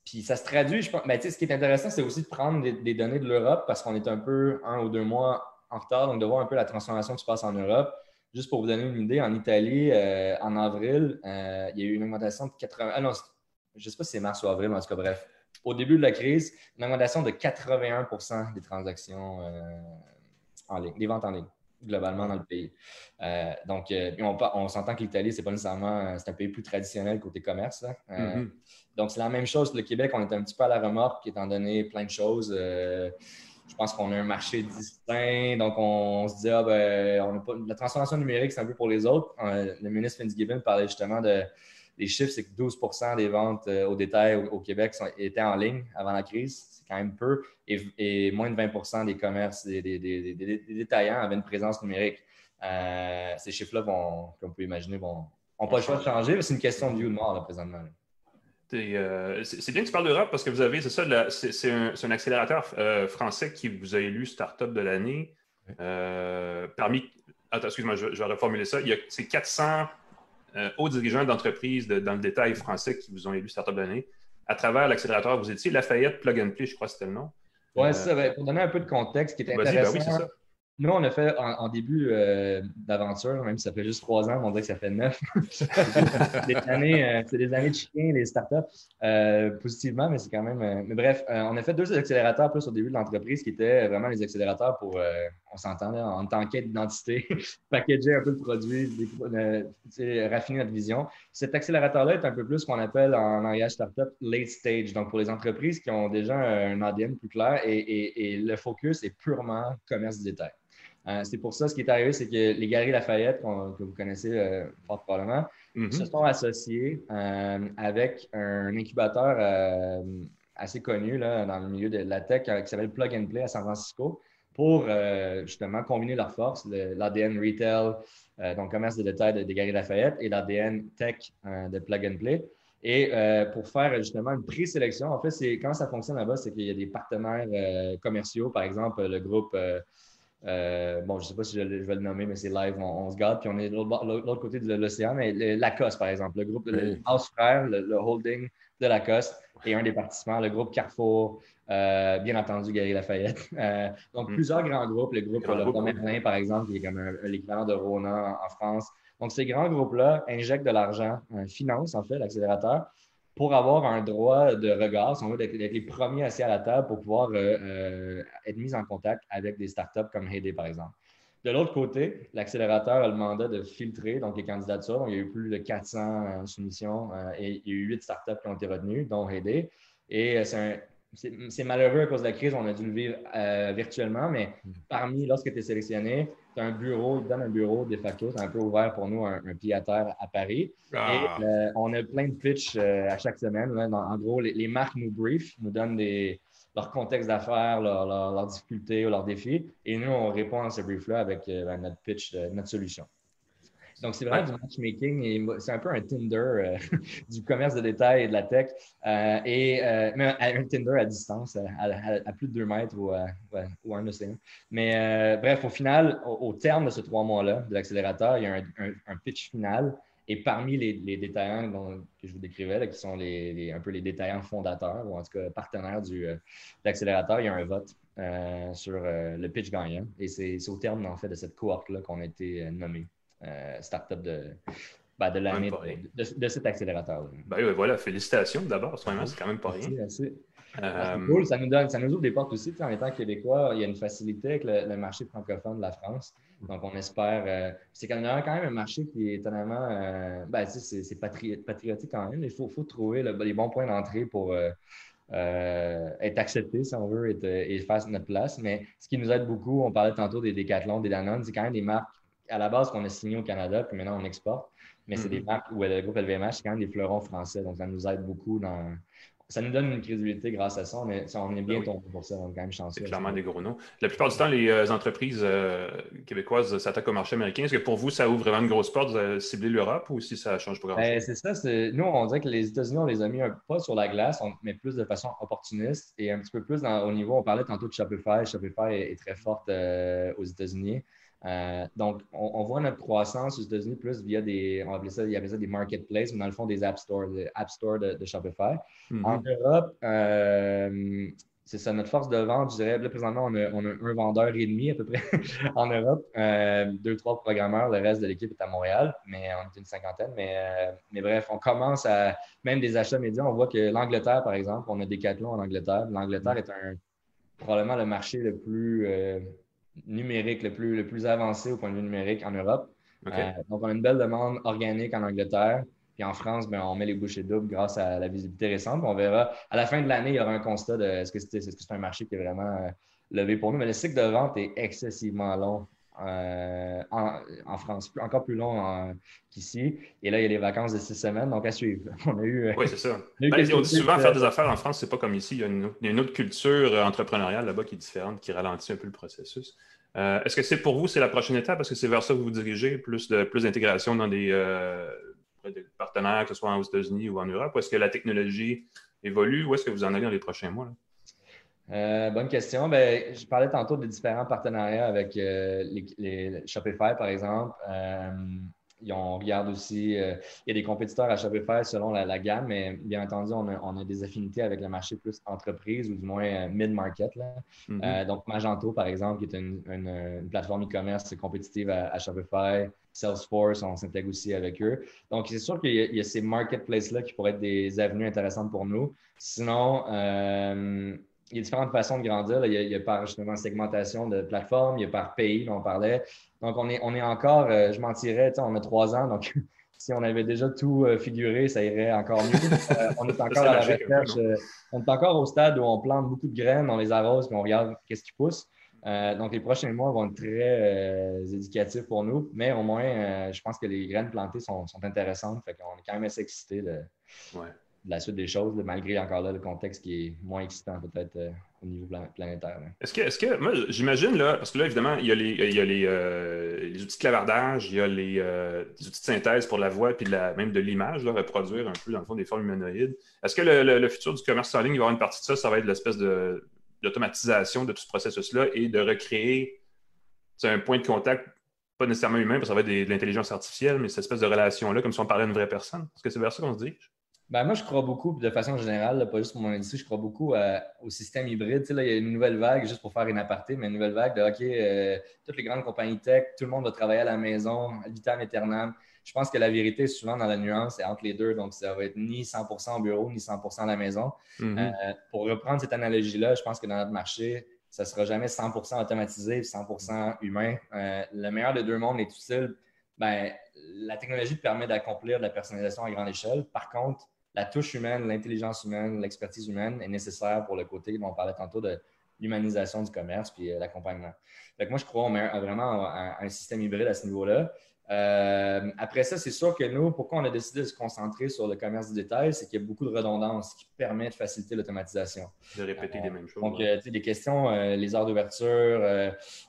puis ça se traduit, je pense. Ben, ce qui est intéressant, c'est aussi de prendre des, données de l'Europe parce qu'on est un peu un ou deux mois en retard, donc de voir un peu la transformation qui se passe en Europe. Juste pour vous donner une idée, en Italie, euh, en avril, euh, il y a eu une augmentation de 80. Ah non, je ne sais pas si c'est mars ou avril, mais bref. Au début de la crise, une augmentation de 81% des transactions en ligne, des ventes en ligne globalement dans le pays. Euh, donc, euh, on, s'entend que l'Italie, c'est pas nécessairement c'est un pays plus traditionnel côté commerce. Euh, mm-hmm. Donc, c'est la même chose. Le Québec, on est un petit peu à la remorque, étant donné plein de choses. je pense qu'on a un marché distinct. Donc, on, se dit, ah, ben, la transformation numérique, c'est un peu pour les autres. le ministre Fitzgibbon parlait justement de. Les chiffres, c'est que 12% des ventes au détail au, Québec étaient en ligne avant la crise quand même peu, et, moins de 20 des commerces, des, détaillants avaient une présence numérique. Euh, ces chiffres-là, comme on peut imaginer, n'ont pas le choix de changer, mais c'est une question de vie ou de mort, là, présentement. Euh, c'est bien que tu parles d'Europe parce que vous avez, c'est ça, c'est un, accélérateur euh, français qui vous a élu Startup de l'année. parmi, attends, excuse-moi, je, vais reformuler ça. C'est 400 hauts dirigeants d'entreprises dans le détail français qui vous ont élu Startup de l'année à travers l'accélérateur, vous étiez Lafayette Plug and Play, je crois que c'était le nom. Oui, euh, ça, ben, pour donner un peu de contexte, qui était ben intéressant. Nous, on a fait en, début euh, d'aventure, même si ça fait juste trois ans, on dirait que ça fait neuf. *laughs* Euh, c'est des années de chien, les startups, positivement, mais c'est quand même. mais bref, on a fait deux accélérateurs plus au début de l'entreprise qui étaient vraiment les accélérateurs pour, on s'entend en tant qu'aide d'identité, *laughs* packager un peu le produit, raffiner notre vision. Cet accélérateur-là est un peu plus ce qu'on appelle en langage startup late stage. Donc, pour les entreprises qui ont déjà un ADN plus clair et, le focus est purement commerce du détail. Euh, c'est pour ça, ce qui est arrivé, c'est que les Galeries Lafayette, que vous connaissez euh, fort probablement, mm-hmm. se sont associés avec un incubateur assez connu là, dans le milieu de la tech euh, qui s'appelle Plug and Play à San Francisco pour euh, justement combiner leurs forces, l'ADN retail, euh, donc commerce de détail de, Gary Lafayette et l'ADN tech de Plug and Play. Et pour faire justement une présélection, en fait, c'est comment ça fonctionne là-bas, c'est qu'il y a des partenaires commerciaux, par exemple le groupe, bon, je ne sais pas si je, vais le nommer, mais c'est live, on, se garde, puis on est de l'autre côté de l'océan, mais Lacoste, par exemple, le groupe, le House Frère, le holding de Lacoste et un des participants, le groupe Carrefour, euh, bien entendu Gary Lafayette. *laughs* Euh, donc, mm. plusieurs grands groupes, le groupe Le Merlin, par exemple, qui est comme l'équivalent de Rona en, France. Donc, ces grands groupes-là injectent de l'argent, financent en fait l'accélérateur pour avoir un droit de regard, si on veut, d'être les premiers assis à la table pour pouvoir euh, être mis en contact avec des startups comme Heyday, par exemple. De l'autre côté, l'accélérateur a le mandat de filtrer donc les candidatures. il y a eu plus de 400 euh, soumissions euh, et il y a eu 8 startups qui ont été retenues, dont Heyday. Et euh, c'est malheureux à cause de la crise, on a dû le vivre virtuellement, mais parmi, lorsque tu es sélectionné, tu as un bureau, ils donnent un bureau de facto, c'est un peu ouvert pour nous, un, pied à terre à Paris. Ah. Et on a plein de pitch à chaque semaine. en gros, les, les, marques nous briefent, nous donnent des, leur contexte d'affaires, leurs leur, difficultés ou leurs défis. Et nous, on répond à ce brief-là avec euh, ben, notre pitch, euh, notre solution. Donc, c'est vraiment du matchmaking et c'est un peu un Tinder euh, *laughs* du commerce de détail et de la tech. et, mais un Tinder à distance, à, plus de deux mètres ou, ou un océan. Mais bref, au final, au, terme de ce trois mois-là de l'accélérateur, il y a un pitch final et parmi les, détaillants que je vous décrivais, qui sont un peu les détaillants fondateurs, ou en tout cas partenaires du, euh, de l'accélérateur, il y a un vote euh, sur euh, le pitch gagnant. Et c'est au terme en fait, de cette cohorte-là qu'on a été nommé startup de, ben, de l'année de, cet accélérateur. Ben, voilà, félicitations d'abord, c'est quand même pas rien. Ah, c'est cool, ça nous, donne, ça nous ouvre des portes aussi. En étant québécois, il y a une facilité avec le, marché francophone de la France. Donc, on espère. Euh, c'est quand même un marché qui est étonnamment. Euh, ben, c'est patriotique quand même. Il faut, faut trouver les bons points d'entrée pour euh, être accepté, si on veut, et, faire notre place. Mais ce qui nous aide beaucoup, on parlait tantôt des Decathlon, des Danone, c'est quand même des marques à la base qu'on a signées au Canada, puis maintenant on exporte. Mais c'est des mm-hmm. marques où le groupe LVMH, c'est quand même des fleurons français. Donc, ça nous aide beaucoup dans ça nous donne une crédibilité grâce à ça, mais on est bien ben tombé pour ça, on est quand même chanceux. C'est clairement des gros noms. La plupart du temps, les euh, entreprises euh, québécoises s'attaquent au marché américain. Est-ce que pour vous, ça ouvre vraiment une grosse porte de cibler l'Europe ou si ça change pas grand-chose? Ben, c'est ça. Nous, on dirait que les États-Unis, on les a mis un pas sur la glace, mais plus de façon opportuniste et un petit peu plus au niveau, on parlait tantôt de Shopify. Shopify est, très forte euh, aux États-Unis. Euh, donc, on, voit notre croissance aux États-Unis plus via des, on appelait ça, il y avait ça des marketplaces, mais dans le fond, des App Stores, des App Store de, Shopify. Mm-hmm. En Europe, euh, c'est ça, notre force de vente, je dirais, là, présentement, on a, un vendeur et demi à peu près *laughs* en Europe, euh, deux, trois programmeurs, le reste de l'équipe est à Montréal, mais on est une cinquantaine. Mais, mais bref, on commence à, même des achats médias, on voit que l'Angleterre, par exemple, on a des Decathlon en Angleterre. L'Angleterre est un, probablement le marché le plus numérique le plus, le plus avancé au point de vue numérique en Europe. Euh, donc, on a une belle demande organique en Angleterre. Puis en France, ben, on met les bouchées doubles grâce à la visibilité récente. On verra. À la fin de l'année, il y aura un constat de est-ce que c'est un marché qui est vraiment euh, levé pour nous. Mais le cycle de vente est excessivement long euh, en, France, encore plus long qu'ici. Et là, il y a les vacances de six semaines, donc à suivre. *laughs* On a eu. oui, c'est ça. Ben, on dit souvent faire des affaires en France, c'est pas comme ici. Il y a une, autre culture entrepreneuriale là-bas qui est différente, qui ralentit un peu le processus. Euh, est-ce que c'est pour vous, c'est la prochaine étape? Est-ce que c'est vers ça que vous vous dirigez, plus d'intégration dans des, euh, des, partenaires, que ce soit aux États-Unis ou en Europe? Ou est-ce que la technologie évolue? Où est-ce que vous en allez dans les prochains mois? Euh, bonne question. Ben, je parlais tantôt des différents partenariats avec les, Shopify, par exemple. on regarde aussi, il y a des compétiteurs à Shopify selon la, gamme, mais bien entendu, on a, des affinités avec le marché plus entreprise ou du moins mid-market. Mm-hmm. donc, Magento, par exemple, qui est une, plateforme e-commerce compétitive à, Shopify. Salesforce, on s'intègre aussi avec eux. Donc, c'est sûr qu'il y, a ces marketplaces-là qui pourraient être des avenues intéressantes pour nous. Sinon, il y a différentes façons de grandir. Il, y a, par justement segmentation de plateforme, il y a par pays dont on parlait. Donc, on est, on est encore, euh, je mentirais, on a trois ans, donc *laughs* si on avait déjà tout euh, figuré, ça irait encore mieux. *laughs* Euh, on est encore à la recherche. on est encore au stade où on plante beaucoup de graines, on les arrose, puis on regarde qu'est-ce qui pousse. donc, les prochains mois vont être très éducatifs pour nous, mais au moins, je pense que les graines plantées sont, sont intéressantes. Fait qu'on est quand même assez excités de, de la suite des choses, malgré encore là le contexte qui est moins excitant peut-être euh, au niveau planétaire. Est-ce que, est que, moi, j'imagine, là, parce que là, évidemment, il y a les, il y a les, euh, les outils de clavardage, il y a les, euh, outils de synthèse pour la voix, puis la, même de l'image, reproduire un peu, dans le fond, des formes humanoïdes. Est-ce que le, futur du commerce en ligne, il va y avoir une partie de ça, ça va être l'espèce de, d'automatisation de tout ce processus-là et de recréer un point de contact pas nécessairement humain, parce que ça va être de l'intelligence artificielle, mais cette espèce de relation-là, comme si on parlait à une vraie personne? Est-ce que c'est vers ça qu'on se dirige? Ben, moi, je crois beaucoup, de façon générale, pas juste pour mon industrie, je crois beaucoup au système hybride. là, il y a une nouvelle vague, juste pour faire une aparté, mais une nouvelle vague de OK, euh, toutes les grandes compagnies tech, tout le monde va travailler à la maison, vitam aeternam. Je pense que la vérité, souvent dans la nuance, c'est entre les deux. Donc, ça va être ni 100% au bureau, ni 100% à la maison. Mm-hmm. Euh, pour reprendre cette analogie-là, je pense que dans notre marché, ça ne sera jamais 100% automatisé, 100% humain. Euh, le meilleur des deux mondes est utile. Ben, la technologie te permet d'accomplir de la personnalisation à grande échelle. Par contre, la touche humaine, l'intelligence humaine, l'expertise humaine est nécessaire pour le côté, dont on parlait tantôt de l'humanisation du commerce puis euh, l'accompagnement. moi, je crois qu'on vraiment un, un, système hybride à ce niveau-là. Euh, après ça, c'est sûr que nous, pourquoi on a décidé de se concentrer sur le commerce du détail, c'est qu'il y a beaucoup de redondance qui permet de faciliter l'automatisation. De répéter les mêmes choses. Donc, euh, sais, des questions, les heures d'ouverture,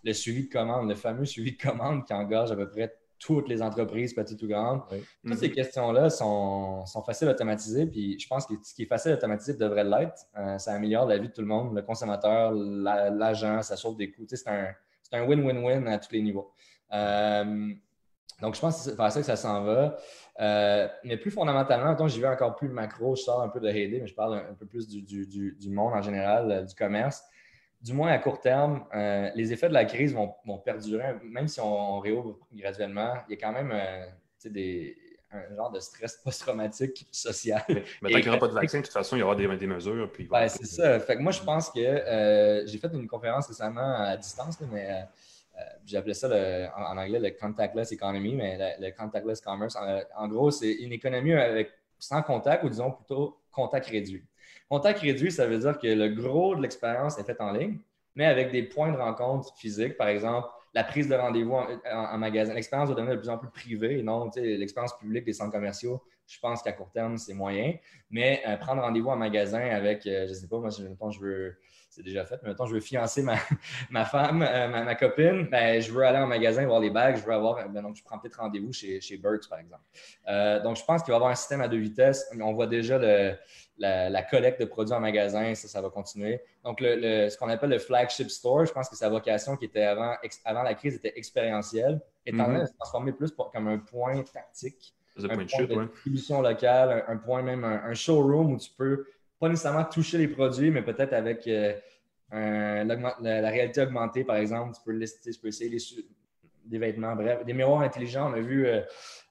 le suivi de commande, le fameux suivi de commande qui engage à peu près toutes les entreprises, petites ou grandes. Toutes ces mhm. questions-là sont, faciles à automatiser. Puis je pense que ce qui est facile à automatiser devrait l'être. Euh, ça améliore la vie de tout le monde, le consommateur, l'agent, ça sauve des coûts. c'est un win-win-win à tous les niveaux. Euh, donc, je pense que c'est vers ça que ça s'en va. Euh, mais plus fondamentalement, j'y vais encore plus macro, je sors un peu de Hayday, mais je parle un, peu plus du, du, monde en général, du commerce du moins à court terme, euh, les effets de la crise vont, perdurer. Même si on, réouvre graduellement, il y a quand même euh, des, un genre de stress post-traumatique social. Mais, *laughs* tant qu'il n'y aura pas de vaccin, de toute façon, il y aura des, mesures. Ben, c'est ça. Fait que moi, je pense que euh, j'ai fait une conférence récemment à distance, mais j'appelais ça en, anglais le contactless economy, mais le, contactless commerce. En, gros, c'est une économie avec, sans contact ou disons plutôt contact réduit. Contact réduit, ça veut dire que le gros de l'expérience est fait en ligne, mais avec des points de rencontre physiques, par exemple, la prise de rendez-vous en, magasin. L'expérience va devenir de plus en plus privée non l'expérience publique des centres commerciaux. Je pense qu'à court terme, c'est moyen. Mais euh, prendre rendez-vous en magasin avec, euh, je ne sais pas, moi, je, je veux c'est déjà fait. Mais maintenant, je veux fiancer ma, *laughs* ma femme, euh, ma, copine. Ben, je veux aller en magasin voir les bagues. Je veux avoir. Ben, donc, je prends peut-être rendez-vous chez, chez Burks, par exemple. donc, je pense qu'il va y avoir un système à deux vitesses. On voit déjà le, la, collecte de produits en magasin, ça, ça va continuer. Donc, le, ce qu'on appelle le flagship store, je pense que sa vocation qui était avant, avant la crise était expérientielle, est en train de se transformer plus comme un point tactique. Un point de, locale, un, point même, un, showroom où tu peux pas nécessairement toucher les produits, mais peut-être avec euh, la, réalité augmentée, par exemple, tu peux lister, tu peux essayer les, des vêtements, bref, des miroirs intelligents. On a vu euh,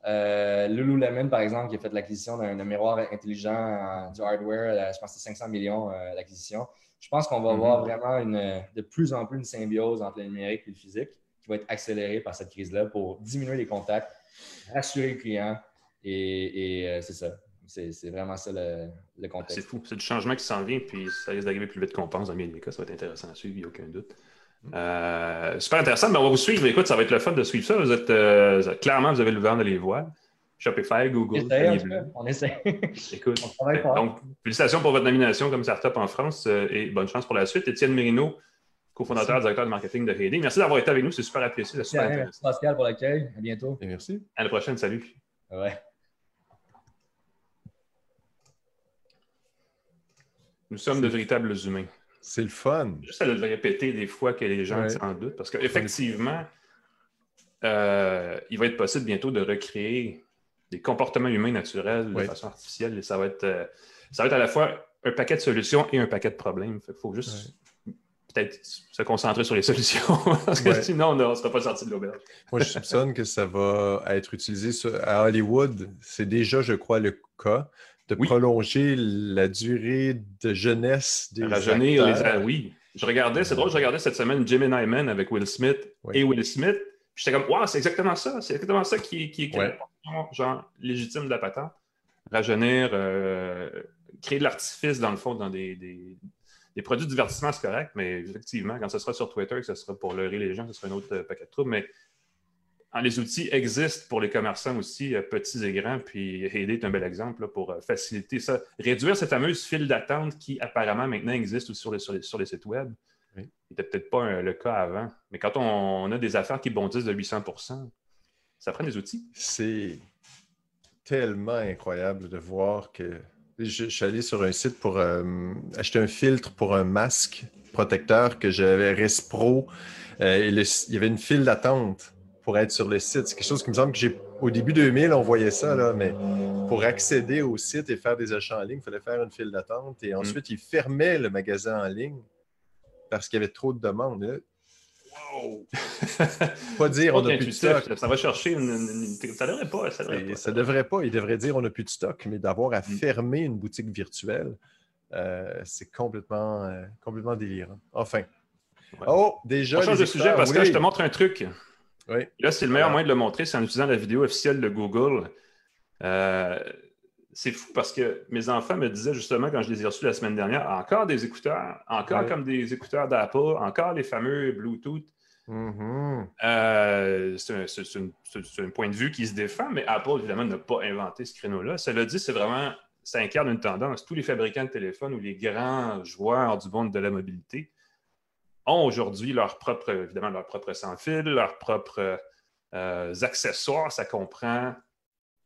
euh, Lululemon, par exemple, qui a fait l'acquisition d'un miroir intelligent du hardware. je pense que c'est 500 millions l'acquisition. Je pense qu'on va avoir mm-hmm. vraiment une, de plus en plus une symbiose entre le numérique et le physique qui va être accélérée par cette crise-là pour diminuer les contacts, rassurer le client et c'est ça. C'est vraiment ça le, contexte. C'est fou. C'est du changement qui s'en vient, puis ça risque d'arriver plus vite qu'on pense. Dans bien des cas, ça va être intéressant à suivre, il n'y a aucun doute. Euh, super intéressant, mais on va vous suivre. Écoute, ça va être le fun de suivre ça. Vous êtes euh, clairement, vous avez le vent de les voir. Shopify, Google. on essaie. *laughs* Écoute, donc, félicitations pour votre nomination comme startup en France euh, et bonne chance pour la suite. Étienne Merino, cofondateur, directeur de marketing de Reading. Merci d'avoir été avec nous, c'est super apprécié. C'est super intéressant. Pascal pour l'accueil. À bientôt. Et merci. À la prochaine. Salut. Ouais. Nous sommes de véritables humains. C'est le fun. Juste à le répéter des fois que les gens s'en doutent, parce qu'effectivement, euh, il va être possible bientôt de recréer des comportements humains naturels de façon artificielle. Et ça va, être, euh, ça va être à la fois un paquet de solutions et un paquet de problèmes. Il faut juste peut-être se concentrer sur les *laughs* solutions, parce que sinon, on ne sera pas sorti de l'auberge. Moi, je soupçonne que ça va être utilisé à Hollywood. C'est déjà, je crois, le cas. De prolonger la durée de jeunesse des Rajeunir les oui. Je regardais, c'est drôle, je regardais cette semaine Jimmy Man avec Will Smith et Will Smith. J'étais comme, waouh, c'est exactement ça. C'est exactement ça qui, qui, est genre légitime de la patente. Rajeunir, euh, créer de l'artifice, dans le fond, dans des, des, produits de divertissement, c'est correct, mais effectivement, quand ce sera sur Twitter, que ce sera pour leurrer les gens, ce sera un autre euh, paquet de troubles. Mais les outils existent pour les commerçants aussi, euh, petits et grands, puis Aider est un bel exemple pour euh, faciliter ça. Réduire cette fameuse file d'attente qui apparemment maintenant existe aussi sur les, sur les, sites web. Oui. N'était peut-être pas le cas avant. Mais quand on, a des affaires qui bondissent de 800% ça prend des outils. C'est tellement incroyable de voir que. Je, suis allé sur un site pour euh, acheter un filtre pour un masque protecteur que j'avais Respro. et il y avait une file d'attente pour être sur le site. C'est quelque chose qui me semble que j'ai. Au début 2000, on voyait ça, là, mais pour accéder au site et faire des achats en ligne, il fallait faire une file d'attente. Et mm. ensuite, ils fermaient le magasin en ligne parce qu'il y avait trop de demandes. Wow! *laughs* pas dire on n'a plus de stock. Ça va chercher une, Ça devrait pas. Ça devrait pas. Ça devrait pas. Il devrait dire on n'a plus de stock, mais d'avoir à mm. fermer une boutique virtuelle, euh, c'est complètement, euh, complètement délirant. Enfin. Oh, déjà. On change de sujet parce que je te montre un truc. Là, c'est le meilleur moyen de le montrer, c'est en utilisant la vidéo officielle de Google. Euh, c'est fou parce que mes enfants me disaient justement quand je les ai reçus la semaine dernière, encore des écouteurs, encore comme des écouteurs d'Apple, encore les fameux Bluetooth. Mm-hmm. Euh, c'est un, point de vue qui se défend, mais Apple, évidemment, n'a pas inventé ce créneau-là. Cela dit, c'est vraiment, ça incarne une tendance. Tous les fabricants de téléphones ou les grands joueurs du monde de la mobilité ont aujourd'hui leur propre, évidemment, leur propre sans-fil, leurs propres euh, accessoires. Ça comprend,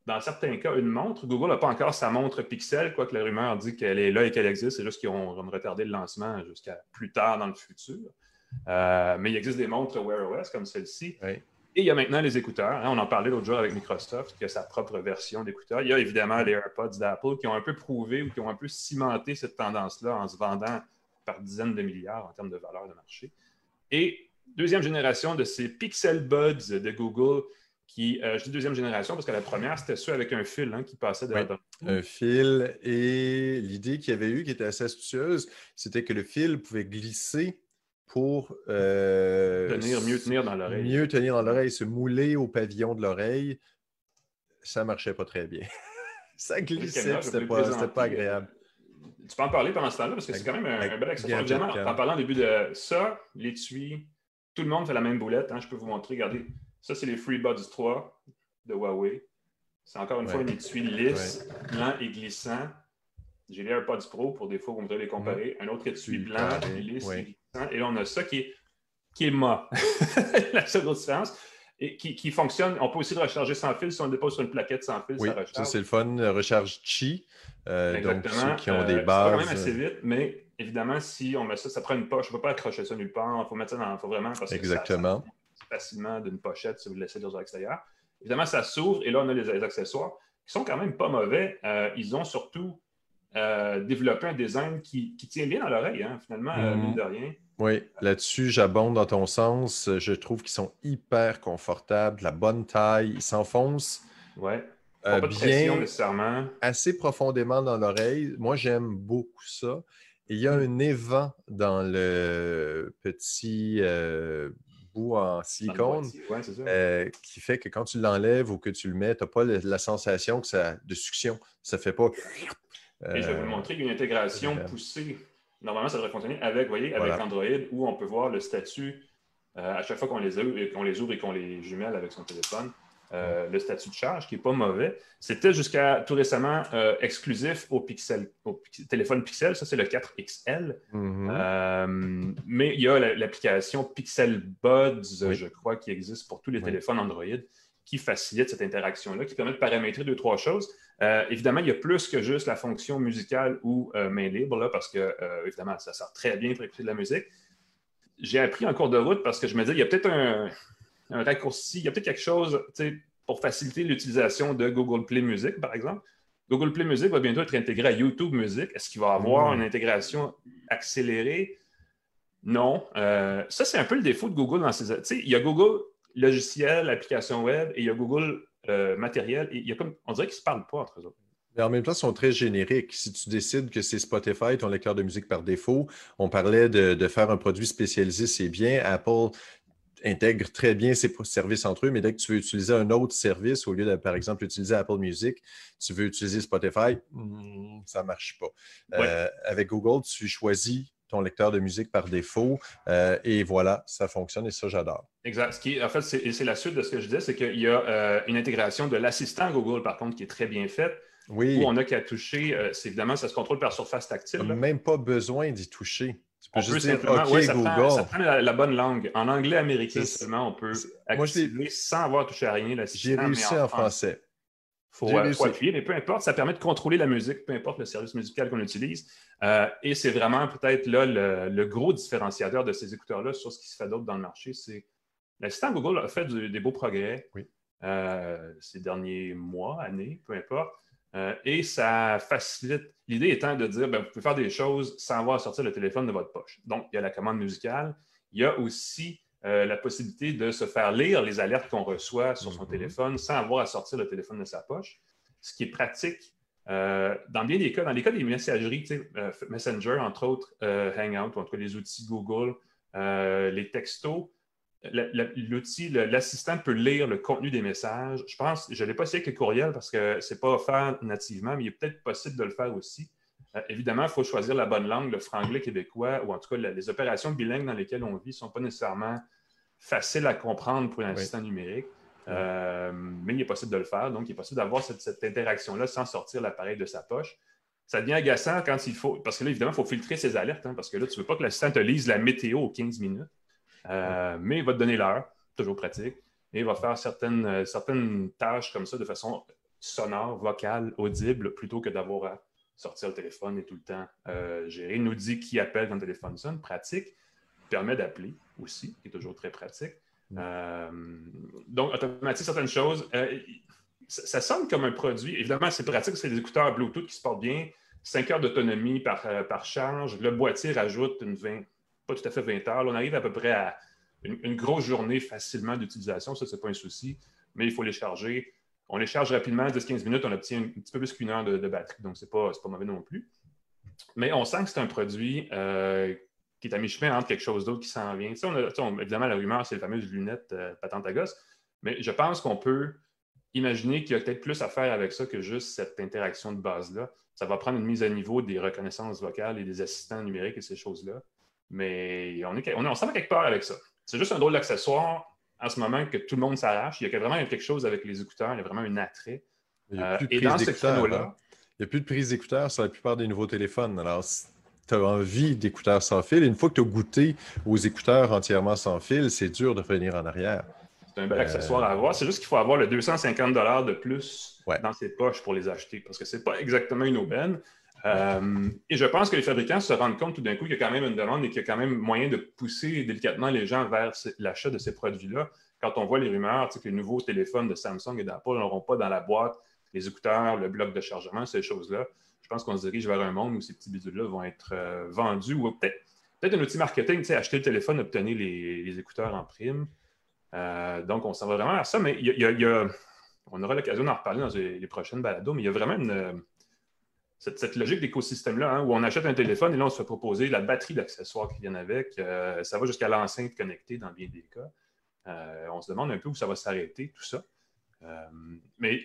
dans certains cas, une montre. Google n'a pas encore sa montre Pixel, quoique la rumeur dit qu'elle est là et qu'elle existe. C'est juste qu'ils ont retardé le lancement jusqu'à plus tard dans le futur. Euh, mais il existe des montres Wear OS comme celle-ci. Et il y a maintenant les écouteurs. Hein. on en parlait l'autre jour avec Microsoft, qui a sa propre version d'écouteurs. Il y a évidemment les AirPods d'Apple qui ont un peu prouvé ou qui ont un peu cimenté cette tendance-là en se vendant par dizaines de milliards en termes de valeur de marché. Et deuxième génération de ces Pixel Buds de Google qui, euh, je dis deuxième génération parce que la première, c'était ceux avec un fil hein, qui passait dedans. Un fil et l'idée qu'il y avait eu, qui était assez astucieuse, c'était que le fil pouvait glisser pour euh, tenir, mieux tenir dans l'oreille. Mieux tenir dans l'oreille, se mouler au pavillon de l'oreille. Ça marchait pas très bien. *laughs* ça glissait, c'était pas, pas agréable tu peux en parler pendant ce temps-là parce que c'est quand même un, bel accessoire. en parlant au début de ça, l'étui, tout le monde fait la même boulette. Hein, je peux vous montrer. Regardez, ça, c'est les FreeBuds 3 de Huawei. C'est encore une fois une étui lisse, blanc et glissant. J'ai les AirPods Pro pour des fois vous voudrez les comparer. Un autre étui blanc, lisse et glissant. Et là, on a ça qui est, qui est ma. *laughs* la seule différence et qui, fonctionne. On peut aussi le recharger sans fil. Si on le dépose sur une plaquette sans fil, ça recharge. Ça, c'est le fun. Recharge Qi. Euh, donc, ceux qui ont des bases. Euh, ça va quand même assez vite, mais évidemment, si on met ça, ça prend une poche. On ne peut pas accrocher ça nulle part. Il faut mettre ça dans. Il faut vraiment. Parce Exactement. facilement d'une pochette si vous le laissez dans l'extérieur. Évidemment, ça s'ouvre et là, on a les, accessoires qui sont quand même pas mauvais. Euh, ils ont surtout développé un design qui, tient bien dans l'oreille, hein, finalement, mhm. mine de rien. Oui, là-dessus, j'abonde dans ton sens. Je trouve qu'ils sont hyper confortables, la bonne taille, ils s'enfoncent. Ouais. Euh, pas de bien, nécessairement. assez profondément dans l'oreille. Moi, j'aime beaucoup ça. Et il y a mm. un évent dans le petit euh, bout en silicone euh, qui fait que quand tu l'enlèves ou que tu le mets, tu n'as pas la, sensation que ça, de succion. Ça ne fait pas. Et je vais vous montrer une intégration poussée normalement, ça devrait fonctionner avec, voyez, avec Android où on peut voir le statut à chaque fois qu'on les, ouvre et qu'on les ouvre et qu'on les jumelle avec son téléphone. Euh, le statut de charge, qui n'est pas mauvais. C'était jusqu'à tout récemment euh, exclusif au, Pixel, au téléphone Pixel, ça c'est le 4XL. Mm-hmm. Euh, mais il y a l'application Pixel Buds, je crois, qui existe pour tous les téléphones Android, qui facilite cette interaction-là, qui permet de paramétrer deux, trois choses. évidemment, il y a plus que juste la fonction musicale ou main libre, là, parce que, évidemment, ça sert très bien pour écouter de la musique. J'ai appris en cours de route parce que je me dis, il y a peut-être un, un raccourci, il y a peut-être quelque chose pour faciliter l'utilisation de Google Play Music, par exemple. Google Play Music va bientôt être intégré à YouTube Music. Est-ce qu'il va avoir hmm. une intégration accélérée? Non. Euh, ça, c'est un peu le défaut de Google dans ces. Il y a Google logiciel, application web, et il y a Google euh, matériel. Et il y a comme, on dirait qu'ils ne se parlent pas entre eux Mais en même temps, ils sont très génériques. Si tu décides que c'est Spotify, ton lecteur de musique par défaut, on parlait de, faire un produit spécialisé, c'est bien. Apple intègre très bien ses services entre eux, mais dès que tu veux utiliser un autre service, au lieu de, par exemple, utiliser Apple Music, tu veux utiliser Spotify, hmm, ça ne marche pas. Euh, avec Google, tu choisis ton lecteur de musique par défaut. Euh, et voilà, ça fonctionne et ça, j'adore. Exact. Ce qui en fait, c'est la suite de ce que je disais, c'est qu'il y a euh, une intégration de l'assistant Google, par contre, qui est très bien faite. Oui. Où on a qu'à toucher, euh, c'est évidemment, ça se contrôle par surface tactile. Même pas besoin d'y toucher. Tu peux juste dire, OK, ça Google. Prend, ça prend la, bonne langue. En anglais américain seulement, on peut activer sans avoir touché à rien l'assistant. J'ai réussi en, français. Il faut, faut, appuyer, mais peu importe, ça permet de contrôler la musique, peu importe le service musical qu'on utilise. Euh, et c'est vraiment peut-être là le, gros différenciateur de ces écouteurs-là sur ce qui se fait d'autre dans le marché. C'est l'assistant Google a fait des beaux progrès euh, ces derniers mois, années, peu importe. Euh, et ça facilite. L'idée étant de dire, ben, vous pouvez faire des choses sans avoir à sortir le téléphone de votre poche. Donc, il y a la commande musicale. Il y a aussi la possibilité de se faire lire les alertes qu'on reçoit sur son mm-hmm. téléphone sans avoir à sortir le téléphone de sa poche, ce qui est pratique euh, dans bien des cas, dans les cas des messageries, euh, Messenger, entre autres, euh, Hangout, ou en tout cas les outils Google, les textos, l'outil, l'assistant peut lire le contenu des messages. Je pense, je ne l'ai pas essayé avec le courriel parce que ce n'est pas offert nativement, mais il est peut-être possible de le faire aussi. évidemment, il faut choisir la bonne langue, le franglais québécois, ou en tout cas, les opérations bilingues dans lesquelles on vit ne sont pas nécessairement faciles à comprendre pour un assistant numérique. Euh, mais il est possible de le faire. Donc, il est possible d'avoir cette, interaction-là sans sortir l'appareil de sa poche. Ça devient agaçant quand il faut. Parce que là, évidemment, il faut filtrer ses alertes. Hein, parce que là, tu ne veux pas que l'assistant te lise la météo aux 15 minutes. Euh, mais il va te donner l'heure, toujours pratique. Et il va faire certaines, euh, certaines tâches comme ça de façon sonore, vocale, audible, plutôt que d'avoir à sortir le téléphone et tout le temps gérer. Il nous dit qui appelle quand le téléphone sonne. Pratique. Permet d'appeler aussi, qui est toujours très pratique. Euh, donc, automatiser certaines choses. Euh, ça, sonne comme un produit. Évidemment, c'est pratique, c'est des écouteurs Bluetooth qui se portent bien. 5 heures d'autonomie par, euh, par charge. Le boîtier rajoute une 20, pas tout à fait 20 heures. on arrive à peu près à une, grosse journée facilement d'utilisation. Ça, ce n'est pas un souci. Mais il faut les charger. On les charge rapidement, 10-15 minutes, on obtient un, petit peu plus qu'une heure de, batterie. Donc, ce n'est pas, pas mauvais non plus. Mais on sent que c'est un produit qui est à mi-chemin entre quelque chose d'autre qui s'en vient. évidemment, la rumeur, c'est les fameuses lunettes euh, patentes à gosse, mais je pense qu'on peut imaginer qu'il y a peut-être plus à faire avec ça que juste cette interaction de base-là. Ça va prendre une mise à niveau des reconnaissances vocales et des assistants numériques et ces choses-là. Mais on, est, on, on s'en va quelque part avec ça. C'est juste un drôle d'accessoire en ce moment que tout le monde s'arrache. Il y a vraiment quelque chose avec les écouteurs, il y a vraiment un attrait. Euh, et dans ce créneau-là. Hein. Il n'y a plus de prise d'écouteurs sur la plupart des nouveaux téléphones. Alors, tu as envie d'écouteurs sans fil. une fois que tu as goûté aux écouteurs entièrement sans fil, c'est dur de revenir en arrière. C'est un bel accessoire à avoir. C'est juste qu'il faut avoir le 250 de plus dans ses poches pour les acheter parce que ce n'est pas exactement une aubaine. Euh, et je pense que les fabricants se rendent compte tout d'un coup qu'il y a quand même une demande et qu'il y a quand même moyen de pousser délicatement les gens vers l'achat de ces produits-là. Quand on voit les rumeurs que les nouveaux téléphones de Samsung et d'Apple n'auront pas dans la boîte les écouteurs, le bloc de chargement, ces choses-là, je pense qu'on se dirige vers un monde où ces petits bidules-là vont être euh, vendus ou peut-être peut un outil marketing, tu sais, acheter le téléphone, obtenir les, écouteurs en prime. Euh, donc, on s'en va vraiment à ça, mais y a, on aura l'occasion d'en reparler dans les, prochaines balados, mais il y a vraiment une, cette, logique d'écosystème-là, hein, où on achète un téléphone et là, on se fait proposer la batterie d'accessoires qui viennent avec. Euh, ça va jusqu'à l'enceinte connectée dans bien des cas. on se demande un peu où ça va s'arrêter, tout ça. mais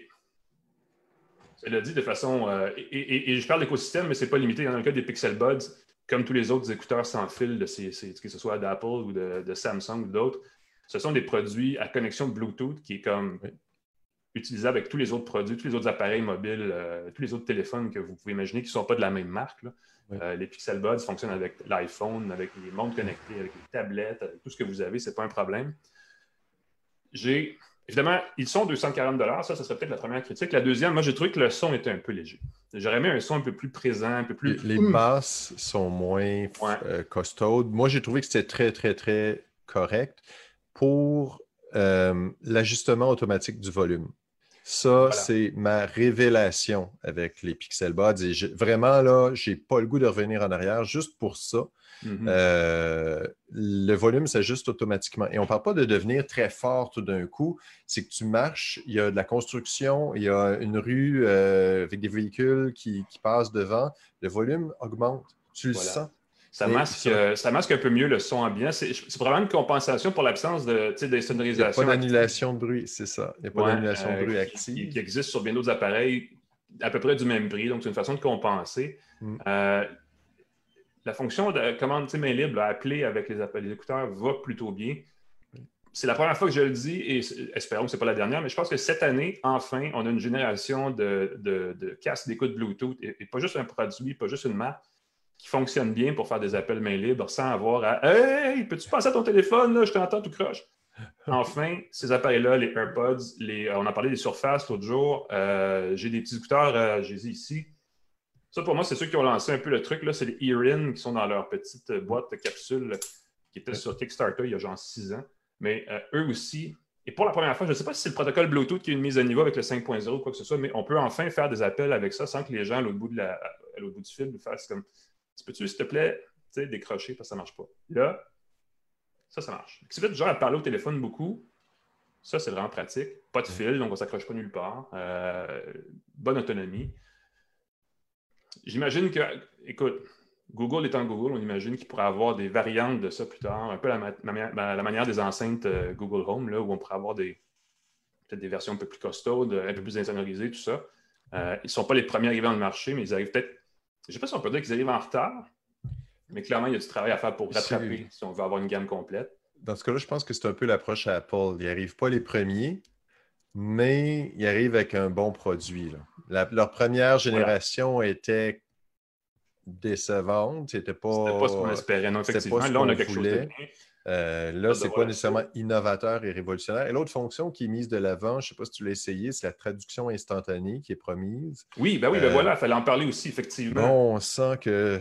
elle a dit de façon. Euh, et, je parle d'écosystème, mais ce n'est pas limité. Dans le cas des Pixel Buds, comme tous les autres écouteurs sans fil, de ces, que ce soit d'Apple ou de, Samsung ou d'autres, ce sont des produits à connexion Bluetooth qui est comme utilisable avec tous les autres produits, tous les autres appareils mobiles, euh, tous les autres téléphones que vous pouvez imaginer qui ne sont pas de la même marque. Euh, les Pixel Buds fonctionnent avec l'iPhone, avec les montres connectées, avec les tablettes, avec tout ce que vous avez, ce n'est pas un problème. J'ai Évidemment, ils sont 240 Ça, ça serait peut-être la première critique. La deuxième, moi, j'ai trouvé que le son était un peu léger. J'aurais aimé un son un peu plus présent, un peu plus. Les, basses sont moins euh, costaudes. Moi, j'ai trouvé que c'était très, très, très correct pour euh, l'ajustement automatique du volume. Ça, c'est ma révélation avec les Pixel Buds. Et vraiment, là, j'ai pas le goût de revenir en arrière juste pour ça. Mm-hmm. Euh, le volume s'ajuste automatiquement. Et on ne parle pas de devenir très fort tout d'un coup. C'est que tu marches, il y a de la construction, il y a une rue euh, avec des véhicules qui, passent devant. Le volume augmente. Tu le sens. Ça masque, euh, ça masque, un peu mieux le son ambiant. C'est probablement une compensation pour l'absence de, de sonorisation. Il n'y a pas d'annulation de bruit, c'est ça. Il n'y a pas d'annulation de bruit active. Qui, existe sur bien d'autres appareils à peu près du même prix. Donc, c'est une façon de compenser. Mm la fonction de commande main libre à appeler avec les, les, écouteurs va plutôt bien. C'est la première fois que je le dis et espérons que ce n'est pas la dernière, mais je pense que cette année, enfin, on a une génération de, de, casques d'écoute Bluetooth et, pas juste un produit, pas juste une marque qui fonctionne bien pour faire des appels main libre sans avoir à Hey, peux-tu passer à ton téléphone, là, je t'entends tout croche. *laughs* Enfin, ces appareils-là, les AirPods, les, on a parlé des surfaces l'autre jour. Euh, j'ai des petits écouteurs, euh, j'ai ici. Ça, pour moi, c'est ceux qui ont lancé un peu le truc. Là, c'est les Erin qui sont dans leur petite boîte de capsule qui était sur Kickstarter il y a genre six ans. Mais euh, eux aussi, et pour la première fois, je ne sais pas si c'est le protocole Bluetooth qui a une mise à niveau avec le 5.0 ou quoi que ce soit, mais on peut enfin faire des appels avec ça sans que les gens à l'autre bout, bout du fil fassent comme Peux-tu, s'il te plaît, décrocher parce que ça ne marche pas? Là, ça, ça marche. Si vous êtes genre à parler au téléphone beaucoup, ça, c'est vraiment pratique. Pas de fil, donc on ne s'accroche pas nulle part. Euh, bonne autonomie. J'imagine que, écoute, Google étant Google, on imagine qu'il pourrait avoir des variantes de ça plus tard, un peu la, la, manière des enceintes euh, Google Home, là, où on pourrait avoir des, peut-être des versions un peu plus costaudes, un peu plus insonorisées, tout ça. Euh, ils ne sont pas les premiers arrivés dans le marché, mais ils arrivent peut-être. Je ne sais pas si on peut dire qu'ils arrivent en retard, mais clairement, il y a du travail à faire pour rattraper si on veut avoir une gamme complète. Dans ce cas-là, je pense que c'est un peu l'approche à Apple. Ils n'arrivent pas les premiers, mais ils arrivent avec un bon produit. leur première génération était décevante. C'était pas, pas ce qu'on espérait. Non, effectivement, là, on a quelque chose de euh, là, ce n'est pas nécessairement innovateur et révolutionnaire. Et l'autre fonction qui est mise de l'avant, je ne sais pas si tu l'as essayé, c'est la traduction instantanée qui est promise. Oui, ben oui, ben voilà, il fallait en parler aussi, effectivement. Bon, on sent que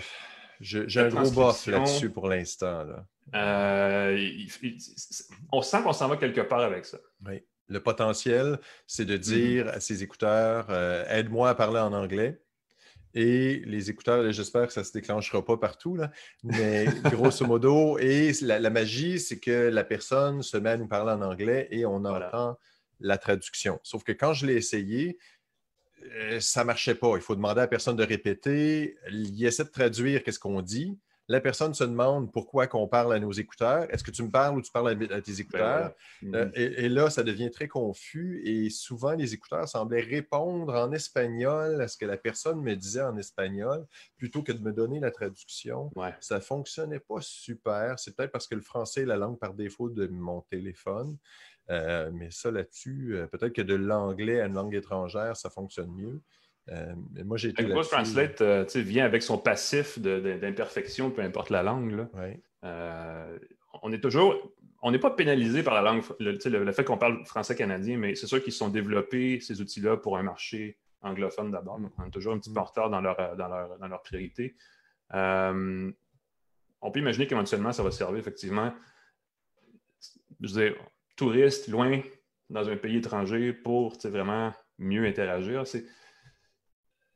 j'ai un gros bof là-dessus pour l'instant. Euh, on sent qu'on s'en va quelque part avec ça. Oui le potentiel, c'est de mm-hmm. dire à ses écouteurs euh, aide-moi à parler en anglais. Et les écouteurs, j'espère que ça ne se déclenchera pas partout, là, mais grosso modo, *laughs* et la, magie, c'est que la personne se met à nous parler en anglais et on entend la traduction. Sauf que quand je l'ai essayé, euh, ça ne marchait pas. Il faut demander à la personne de répéter. Il essaie de traduire qu'est-ce qu'on dit la personne se demande pourquoi qu'on parle à nos écouteurs. Est-ce que tu me parles ou tu parles à, tes écouteurs? Ben euh, mm-hmm. et, là, ça devient très confus et souvent, les écouteurs semblaient répondre en espagnol à ce que la personne me disait en espagnol plutôt que de me donner la traduction. Ça ne fonctionnait pas super. C'est peut-être parce que le français est la langue par défaut de mon téléphone. Euh, mais ça, là-dessus, euh, peut-être que de l'anglais à une langue étrangère, ça fonctionne mieux. Euh, moi, j'ai Google Translate euh, vient avec son passif d'imperfection, peu importe la langue. Euh, on est toujours, on n'est pas pénalisé par la langue, le, fait qu'on parle français-canadien, mais c'est sûr qu'ils sont développés ces outils-là pour un marché anglophone d'abord. On est toujours un petit peu en retard dans leur, dans leur, dans leur priorité. on peut imaginer qu'éventuellement, ça va servir effectivement, je veux dire, touristes loin dans un pays étranger pour vraiment mieux interagir. C'est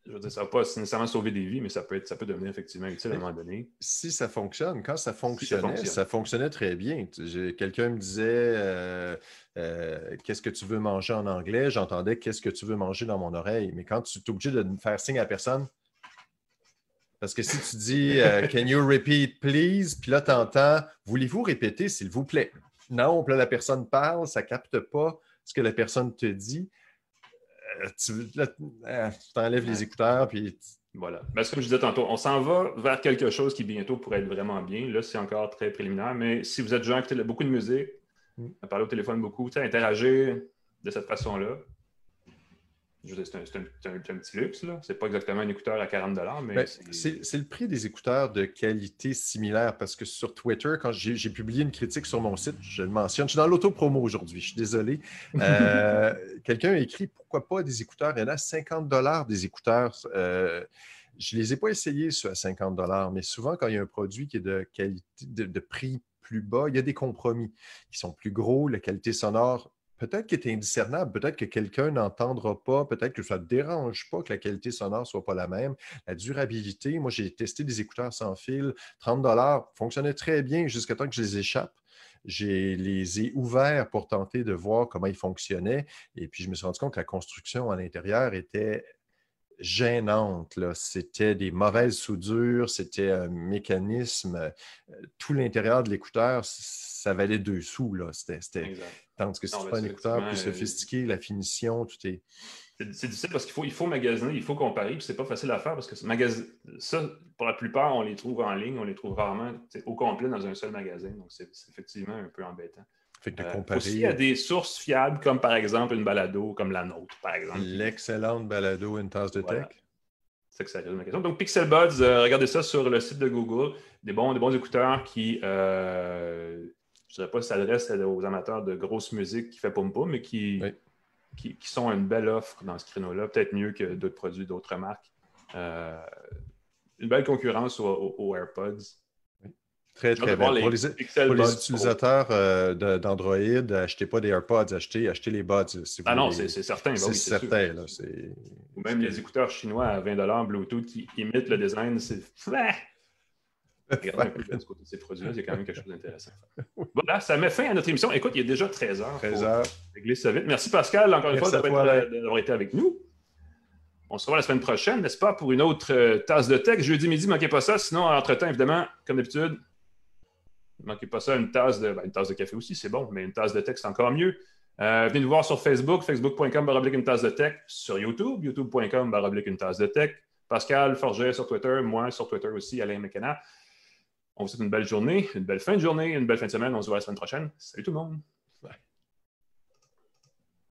je veux dire, ça ne va pas nécessairement sauver des vies, mais ça peut, être, ça peut devenir effectivement utile à un moment donné. Si ça fonctionne, quand ça fonctionnait, ça, fonctionnait très bien. Quelqu'un me disait euh, euh, Qu'est-ce que tu veux manger en anglais? J'entendais Qu'est-ce que tu veux manger dans mon oreille? Mais quand tu es obligé de faire signe à personne, parce que si tu dis euh, *laughs* Can you repeat, please? Puis là, tu entends Voulez-vous répéter, s'il vous plaît? Non, puis là, la personne parle, ça ne capte pas ce que la personne te dit. Euh, tu t'enlèves les écouteurs, puis. Voilà. Mais comme je disais tantôt, on s'en va vers quelque chose qui bientôt pourrait être vraiment bien. Là, c'est encore très préliminaire, mais si vous êtes gens qui écoutent beaucoup de musique, mm. à parler au téléphone beaucoup, interagir de cette façon-là, c'est un, petit luxe. Ce n'est pas exactement un écouteur à 40 mais ben, c'est le prix des écouteurs de qualité similaire parce que sur Twitter, quand j'ai publié une critique sur mon site, je le mentionne, je suis dans l'auto-promo aujourd'hui, je suis désolé. *laughs* Euh, quelqu'un a écrit pourquoi pas des écouteurs? Il y en a 50 des écouteurs. Euh, je ne les ai pas essayés à 50 mais souvent, quand il y a un produit qui est de qualité, de prix plus bas, il y a des compromis qui sont plus gros, la qualité sonore peut-être qu'il est indiscernable, peut-être que quelqu'un n'entendra pas, peut-être que ça ne dérange pas que la qualité sonore ne soit pas la même. La durabilité, moi j'ai testé des écouteurs sans fil, 30 fonctionnaient très bien jusqu'à temps que je les échappe. Je les ai ouverts pour tenter de voir comment ils fonctionnaient. Et puis, je me suis rendu compte que la construction à l'intérieur était gênante. C'était des mauvaises soudures, c'était un mécanisme. Euh, tout l'intérieur de l'écouteur, ça valait deux sous. C'était, Tandis que si tu prends un écouteur plus euh, sophistiqué, la finition, tout est. C'est difficile parce qu'il faut, il faut magasiner, il faut comparer, puis c'est pas facile à faire parce que ça, pour la plupart, on les trouve en ligne, on les trouve rarement au complet dans un seul magasin. Donc, c'est effectivement un peu embêtant. Fait de euh, comparer... il y a des sources fiables, comme par exemple une balado comme la nôtre, par exemple. L'excellente balado Une tasse de tech. C'est que ça résume ma question. Donc, Pixel Buds, euh, regardez ça sur le site de Google. Des bons, des bons écouteurs qui, euh, je ne dirais pas s'adressent aux amateurs de grosse musique qui fait pom-pom, mais qui, qui, sont une belle offre dans ce créneau-là, peut-être mieux que d'autres produits d'autres marques. une belle concurrence aux AirPods. Très, très bien. Pour les, utilisateurs euh, d'Android, achetez pas des AirPods, achetez, achetez les buds. ah non, c'est certain. Bah c'est certain. Là, Ou même les écouteurs chinois à 20 Bluetooth qui imitent le design, c'est. *laughs* Regardez un peu de côté de ces produits-là, c'est quand même quelque chose d'intéressant. Voilà, ça met fin à notre émission. Écoute, il est déjà 13 h 13 h Régler ça vite. Merci Pascal, encore une fois, d'avoir été avec nous. On se revoit la semaine prochaine, n'est-ce pas, pour une autre euh, tasse de tech. Jeudi midi, ne manquez pas ça. Sinon, entre-temps, évidemment, comme d'habitude, ne manquez pas ça, une tasse de, ben, une tasse de café aussi, c'est bon, mais une tasse de tech, c'est encore mieux. Euh, venez nous voir sur Facebook, facebook.com baroblique une tasse de tech, sur YouTube, youtube.com baroblique une tasse de tech. Pascal Forget sur Twitter, moi sur Twitter aussi, Alain McKenna. On vous souhaite une belle journée, une belle fin de journée, une belle fin de semaine. On se voit la semaine prochaine. Salut tout le monde!